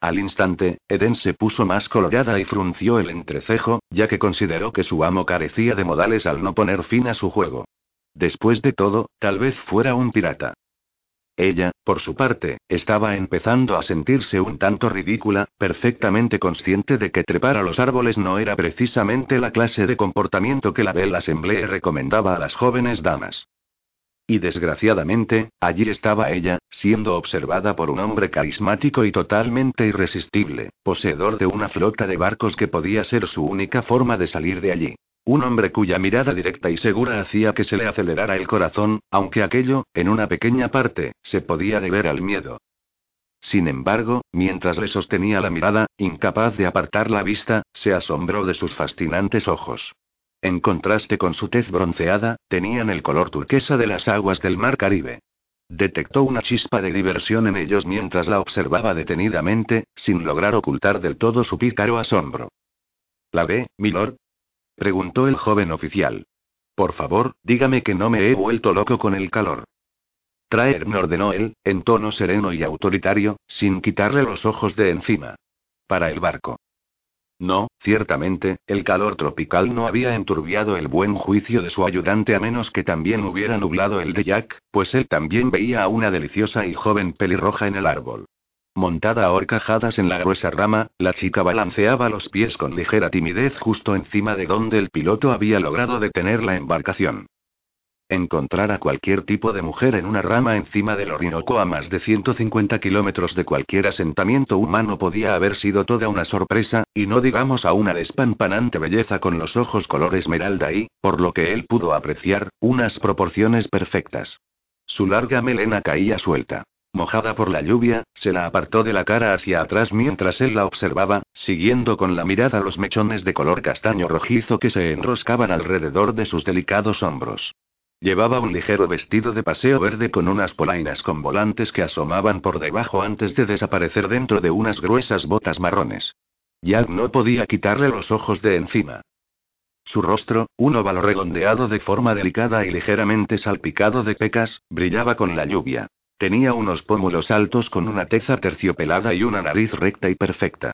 Al instante, Eden se puso más colorada y frunció el entrecejo, ya que consideró que su amo carecía de modales al no poner fin a su juego. Después de todo, tal vez fuera un pirata. Ella, por su parte, estaba empezando a sentirse un tanto ridícula, perfectamente consciente de que trepar a los árboles no era precisamente la clase de comportamiento que la Belle Assemblée recomendaba a las jóvenes damas. Y desgraciadamente, allí estaba ella, siendo observada por un hombre carismático y totalmente irresistible, poseedor de una flota de barcos que podía ser su única forma de salir de allí. Un hombre cuya mirada directa y segura hacía que se le acelerara el corazón, aunque aquello, en una pequeña parte, se podía deber al miedo. Sin embargo, mientras le sostenía la mirada, incapaz de apartar la vista, se asombró de sus fascinantes ojos. En contraste con su tez bronceada, tenían el color turquesa de las aguas del mar Caribe. Detectó una chispa de diversión en ellos mientras la observaba detenidamente, sin lograr ocultar del todo su pícaro asombro. ¿La ve, milord? preguntó el joven oficial. Por favor, dígame que no me he vuelto loco con el calor. Traerme ordenó él, en tono sereno y autoritario, sin quitarle los ojos de encima. Para el barco. No, ciertamente, el calor tropical no había enturbiado el buen juicio de su ayudante a menos que también hubiera nublado el de Jack, pues él también veía a una deliciosa y joven pelirroja en el árbol. Montada a horcajadas en la gruesa rama, la chica balanceaba los pies con ligera timidez justo encima de donde el piloto había logrado detener la embarcación. Encontrar a cualquier tipo de mujer en una rama encima del Orinoco a más de 150 kilómetros de cualquier asentamiento humano podía haber sido toda una sorpresa, y no digamos a una despampanante belleza con los ojos color esmeralda y, por lo que él pudo apreciar, unas proporciones perfectas. Su larga melena caía suelta. Mojada por la lluvia, se la apartó de la cara hacia atrás mientras él la observaba, siguiendo con la mirada los mechones de color castaño rojizo que se enroscaban alrededor de sus delicados hombros. Llevaba un ligero vestido de paseo verde con unas polainas con volantes que asomaban por debajo antes de desaparecer dentro de unas gruesas botas marrones. Jack no podía quitarle los ojos de encima. Su rostro, un óvalo redondeado de forma delicada y ligeramente salpicado de pecas, brillaba con la lluvia. Tenía unos pómulos altos con una teza terciopelada y una nariz recta y perfecta.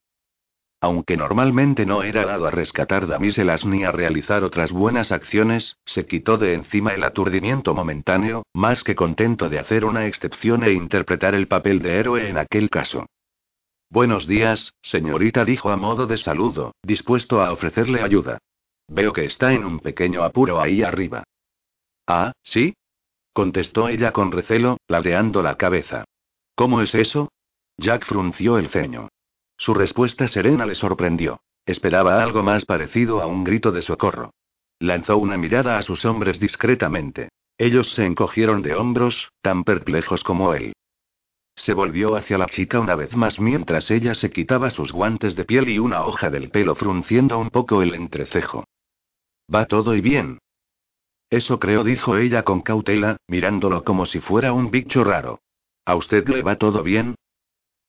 Aunque normalmente no era dado a rescatar damiselas ni a realizar otras buenas acciones, se quitó de encima el aturdimiento momentáneo, más que contento de hacer una excepción e interpretar el papel de héroe en aquel caso. Buenos días, señorita, dijo a modo de saludo, dispuesto a ofrecerle ayuda. Veo que está en un pequeño apuro ahí arriba. Ah, ¿sí? contestó ella con recelo, ladeando la cabeza. ¿Cómo es eso? Jack frunció el ceño. Su respuesta serena le sorprendió. Esperaba algo más parecido a un grito de socorro. Lanzó una mirada a sus hombres discretamente. Ellos se encogieron de hombros, tan perplejos como él. Se volvió hacia la chica una vez más mientras ella se quitaba sus guantes de piel y una hoja del pelo frunciendo un poco el entrecejo. ¿Va todo y bien? Eso creo, dijo ella con cautela, mirándolo como si fuera un bicho raro. ¿A usted le va todo bien?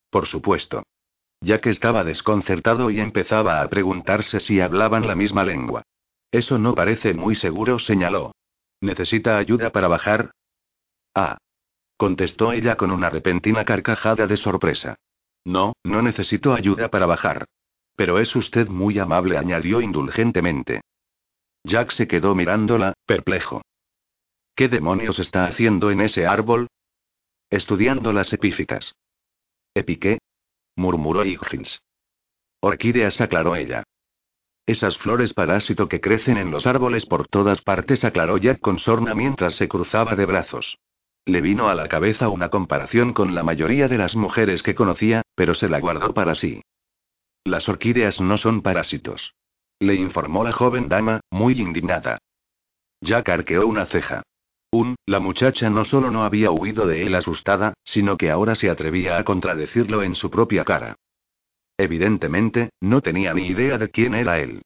Por supuesto ya que estaba desconcertado y empezaba a preguntarse si hablaban la misma lengua. Eso no parece muy seguro, señaló. ¿Necesita ayuda para bajar? Ah. Contestó ella con una repentina carcajada de sorpresa. No, no necesito ayuda para bajar. Pero es usted muy amable, añadió indulgentemente. Jack se quedó mirándola, perplejo. ¿Qué demonios está haciendo en ese árbol? Estudiando las epíficas. ¿Epiqué? Murmuró Higgins. Orquídeas, aclaró ella. Esas flores parásito que crecen en los árboles por todas partes, aclaró Jack con sorna mientras se cruzaba de brazos. Le vino a la cabeza una comparación con la mayoría de las mujeres que conocía, pero se la guardó para sí. Las orquídeas no son parásitos. Le informó la joven dama, muy indignada. Jack arqueó una ceja. Un, la muchacha no solo no había huido de él asustada, sino que ahora se atrevía a contradecirlo en su propia cara. Evidentemente, no tenía ni idea de quién era él.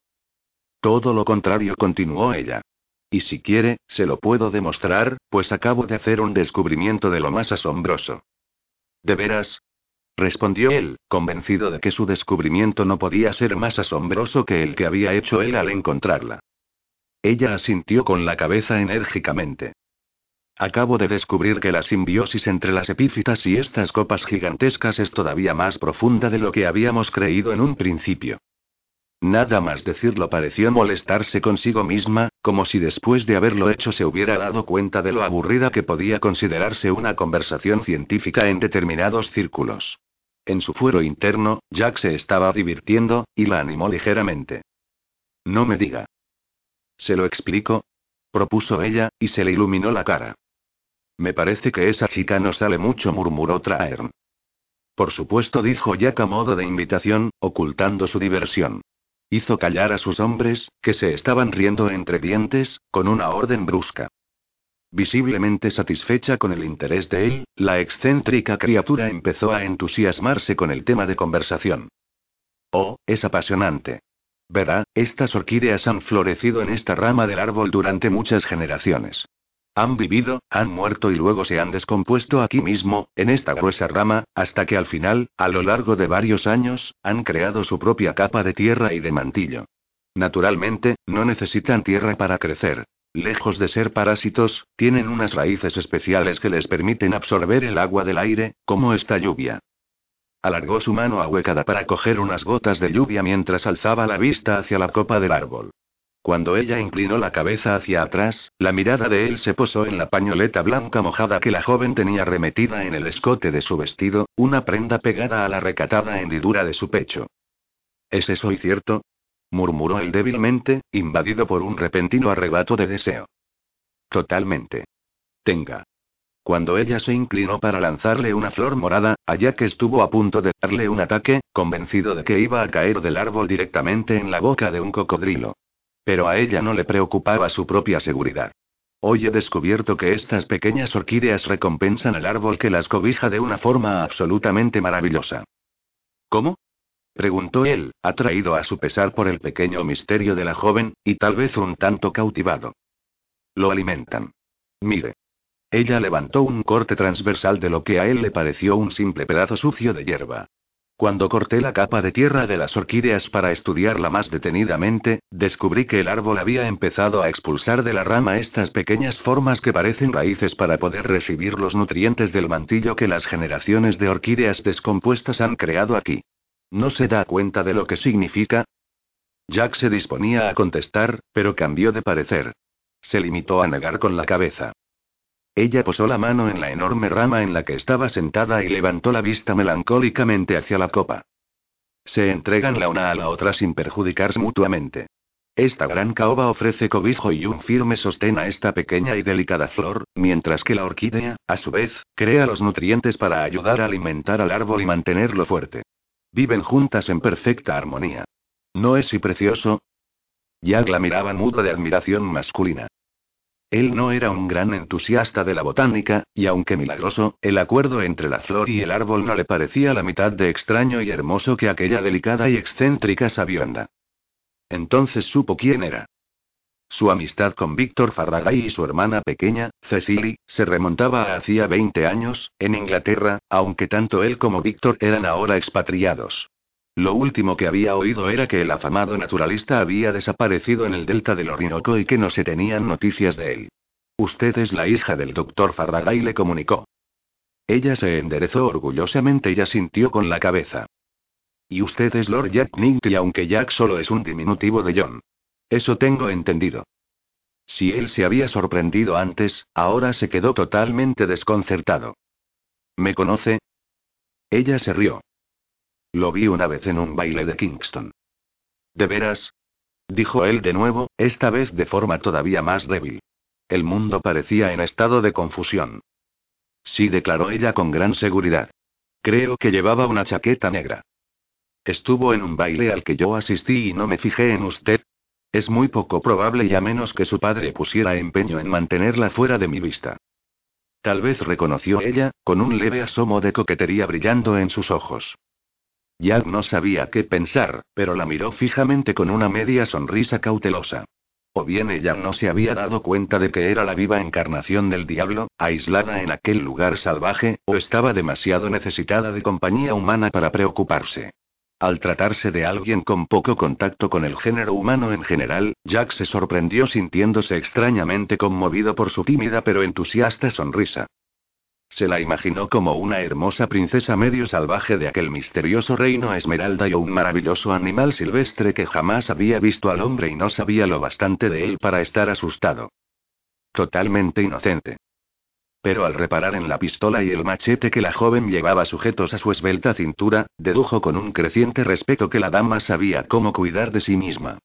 Todo lo contrario, continuó ella. Y si quiere, se lo puedo demostrar, pues acabo de hacer un descubrimiento de lo más asombroso. ¿De veras? respondió él, convencido de que su descubrimiento no podía ser más asombroso que el que había hecho él al encontrarla. Ella asintió con la cabeza enérgicamente. Acabo de descubrir que la simbiosis entre las epífitas y estas copas gigantescas es todavía más profunda de lo que habíamos creído en un principio. Nada más decirlo pareció molestarse consigo misma, como si después de haberlo hecho se hubiera dado cuenta de lo aburrida que podía considerarse una conversación científica en determinados círculos. En su fuero interno, Jack se estaba divirtiendo, y la animó ligeramente. No me diga. ¿Se lo explico? propuso ella, y se le iluminó la cara. Me parece que esa chica no sale mucho, murmuró Traern. Por supuesto, dijo Jack a modo de invitación, ocultando su diversión. Hizo callar a sus hombres, que se estaban riendo entre dientes, con una orden brusca. Visiblemente satisfecha con el interés de él, la excéntrica criatura empezó a entusiasmarse con el tema de conversación. Oh, es apasionante. Verá, estas orquídeas han florecido en esta rama del árbol durante muchas generaciones. Han vivido, han muerto y luego se han descompuesto aquí mismo, en esta gruesa rama, hasta que al final, a lo largo de varios años, han creado su propia capa de tierra y de mantillo. Naturalmente, no necesitan tierra para crecer. Lejos de ser parásitos, tienen unas raíces especiales que les permiten absorber el agua del aire, como esta lluvia. Alargó su mano ahuecada para coger unas gotas de lluvia mientras alzaba la vista hacia la copa del árbol. Cuando ella inclinó la cabeza hacia atrás, la mirada de él se posó en la pañoleta blanca mojada que la joven tenía remetida en el escote de su vestido, una prenda pegada a la recatada hendidura de su pecho. ¿Es eso y cierto? murmuró él débilmente, invadido por un repentino arrebato de deseo. Totalmente. Tenga. Cuando ella se inclinó para lanzarle una flor morada, allá que estuvo a punto de darle un ataque, convencido de que iba a caer del árbol directamente en la boca de un cocodrilo. Pero a ella no le preocupaba su propia seguridad. Hoy he descubierto que estas pequeñas orquídeas recompensan al árbol que las cobija de una forma absolutamente maravillosa. ¿Cómo? preguntó él, atraído a su pesar por el pequeño misterio de la joven, y tal vez un tanto cautivado. Lo alimentan. Mire. Ella levantó un corte transversal de lo que a él le pareció un simple pedazo sucio de hierba. Cuando corté la capa de tierra de las orquídeas para estudiarla más detenidamente, descubrí que el árbol había empezado a expulsar de la rama estas pequeñas formas que parecen raíces para poder recibir los nutrientes del mantillo que las generaciones de orquídeas descompuestas han creado aquí. ¿No se da cuenta de lo que significa? Jack se disponía a contestar, pero cambió de parecer. Se limitó a negar con la cabeza. Ella posó la mano en la enorme rama en la que estaba sentada y levantó la vista melancólicamente hacia la copa. Se entregan la una a la otra sin perjudicarse mutuamente. Esta gran caoba ofrece cobijo y un firme sostén a esta pequeña y delicada flor, mientras que la orquídea, a su vez, crea los nutrientes para ayudar a alimentar al árbol y mantenerlo fuerte. Viven juntas en perfecta armonía. ¿No es y precioso? Jack la miraba mudo de admiración masculina. Él no era un gran entusiasta de la botánica, y aunque milagroso, el acuerdo entre la flor y el árbol no le parecía la mitad de extraño y hermoso que aquella delicada y excéntrica sabionda. Entonces supo quién era. Su amistad con Víctor Farragai y su hermana pequeña, Cecily, se remontaba a hacía 20 años, en Inglaterra, aunque tanto él como Víctor eran ahora expatriados. Lo último que había oído era que el afamado naturalista había desaparecido en el delta del Orinoco y que no se tenían noticias de él. Usted es la hija del doctor Faraday, le comunicó. Ella se enderezó orgullosamente y asintió con la cabeza. Y usted es Lord Jack y aunque Jack solo es un diminutivo de John. Eso tengo entendido. Si él se había sorprendido antes, ahora se quedó totalmente desconcertado. ¿Me conoce? Ella se rió. Lo vi una vez en un baile de Kingston. ¿De veras? Dijo él de nuevo, esta vez de forma todavía más débil. El mundo parecía en estado de confusión. Sí, declaró ella con gran seguridad. Creo que llevaba una chaqueta negra. Estuvo en un baile al que yo asistí y no me fijé en usted. Es muy poco probable y a menos que su padre pusiera empeño en mantenerla fuera de mi vista. Tal vez reconoció ella, con un leve asomo de coquetería brillando en sus ojos. Jack no sabía qué pensar, pero la miró fijamente con una media sonrisa cautelosa. O bien ella no se había dado cuenta de que era la viva encarnación del diablo, aislada en aquel lugar salvaje, o estaba demasiado necesitada de compañía humana para preocuparse. Al tratarse de alguien con poco contacto con el género humano en general, Jack se sorprendió sintiéndose extrañamente conmovido por su tímida pero entusiasta sonrisa. Se la imaginó como una hermosa princesa medio salvaje de aquel misterioso reino esmeralda y un maravilloso animal silvestre que jamás había visto al hombre y no sabía lo bastante de él para estar asustado. Totalmente inocente. Pero al reparar en la pistola y el machete que la joven llevaba sujetos a su esbelta cintura, dedujo con un creciente respeto que la dama sabía cómo cuidar de sí misma.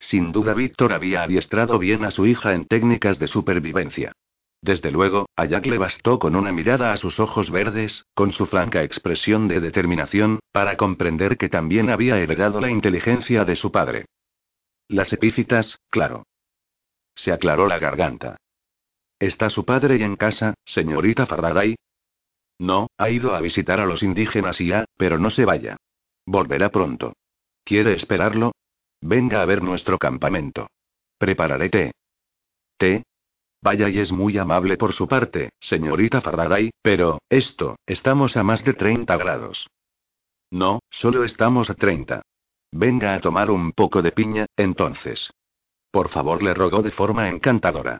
Sin duda Víctor había adiestrado bien a su hija en técnicas de supervivencia. Desde luego, a Jack le bastó con una mirada a sus ojos verdes, con su franca expresión de determinación, para comprender que también había heredado la inteligencia de su padre. Las epífitas, claro. Se aclaró la garganta. ¿Está su padre en casa, señorita Faraday? No, ha ido a visitar a los indígenas y ya, pero no se vaya. Volverá pronto. ¿Quiere esperarlo? Venga a ver nuestro campamento. Prepararé té. ¿Té? Vaya y es muy amable por su parte, señorita Faraday, pero, esto, estamos a más de 30 grados. No, solo estamos a 30. Venga a tomar un poco de piña, entonces. Por favor, le rogó de forma encantadora.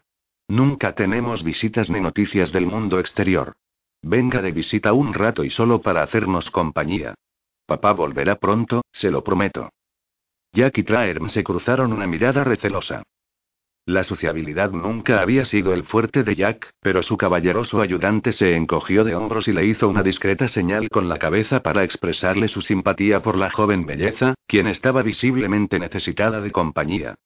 Nunca tenemos visitas ni noticias del mundo exterior. Venga de visita un rato y solo para hacernos compañía. Papá volverá pronto, se lo prometo. Jack y Traerm se cruzaron una mirada recelosa. La sociabilidad nunca había sido el fuerte de Jack, pero su caballeroso ayudante se encogió de hombros y le hizo una discreta señal con la cabeza para expresarle su simpatía por la joven belleza, quien estaba visiblemente necesitada de compañía.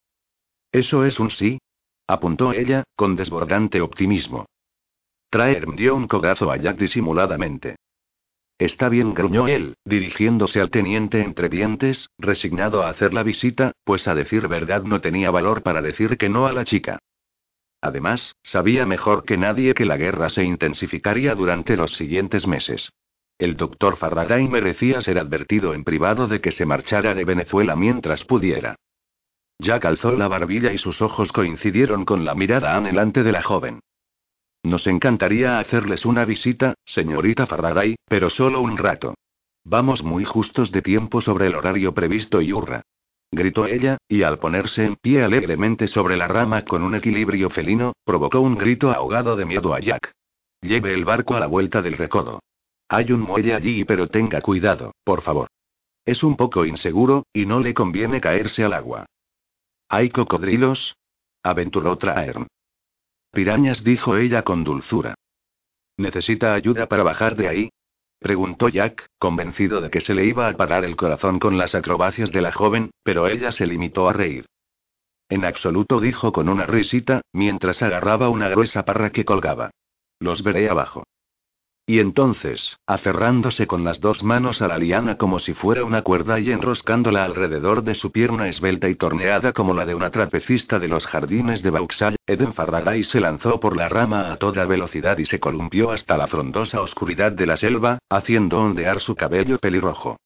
¿Eso es un sí? apuntó ella, con desbordante optimismo. Traer dio un cogazo a Jack disimuladamente. Está bien, gruñó él, dirigiéndose al teniente entre dientes, resignado a hacer la visita, pues a decir verdad no tenía valor para decir que no a la chica. Además, sabía mejor que nadie que la guerra se intensificaría durante los siguientes meses. El doctor Faraday merecía ser advertido en privado de que se marchara de Venezuela mientras pudiera. Ya calzó la barbilla y sus ojos coincidieron con la mirada anhelante de la joven. Nos encantaría hacerles una visita, señorita Faraday, pero solo un rato. Vamos muy justos de tiempo sobre el horario previsto y hurra. Gritó ella, y al ponerse en pie alegremente sobre la rama con un equilibrio felino, provocó un grito ahogado de miedo a Jack. Lleve el barco a la vuelta del recodo. Hay un muelle allí, pero tenga cuidado, por favor. Es un poco inseguro, y no le conviene caerse al agua. ¿Hay cocodrilos? aventuró Traern. Pirañas, dijo ella con dulzura. ¿Necesita ayuda para bajar de ahí? preguntó Jack, convencido de que se le iba a parar el corazón con las acrobacias de la joven, pero ella se limitó a reír. En absoluto dijo con una risita, mientras agarraba una gruesa parra que colgaba. Los veré abajo. Y entonces, aferrándose con las dos manos a la liana como si fuera una cuerda y enroscándola alrededor de su pierna esbelta y torneada como la de una trapecista de los jardines de Vauxhall, Eden Faraday se lanzó por la rama a toda velocidad y se columpió hasta la frondosa oscuridad de la selva, haciendo ondear su cabello pelirrojo.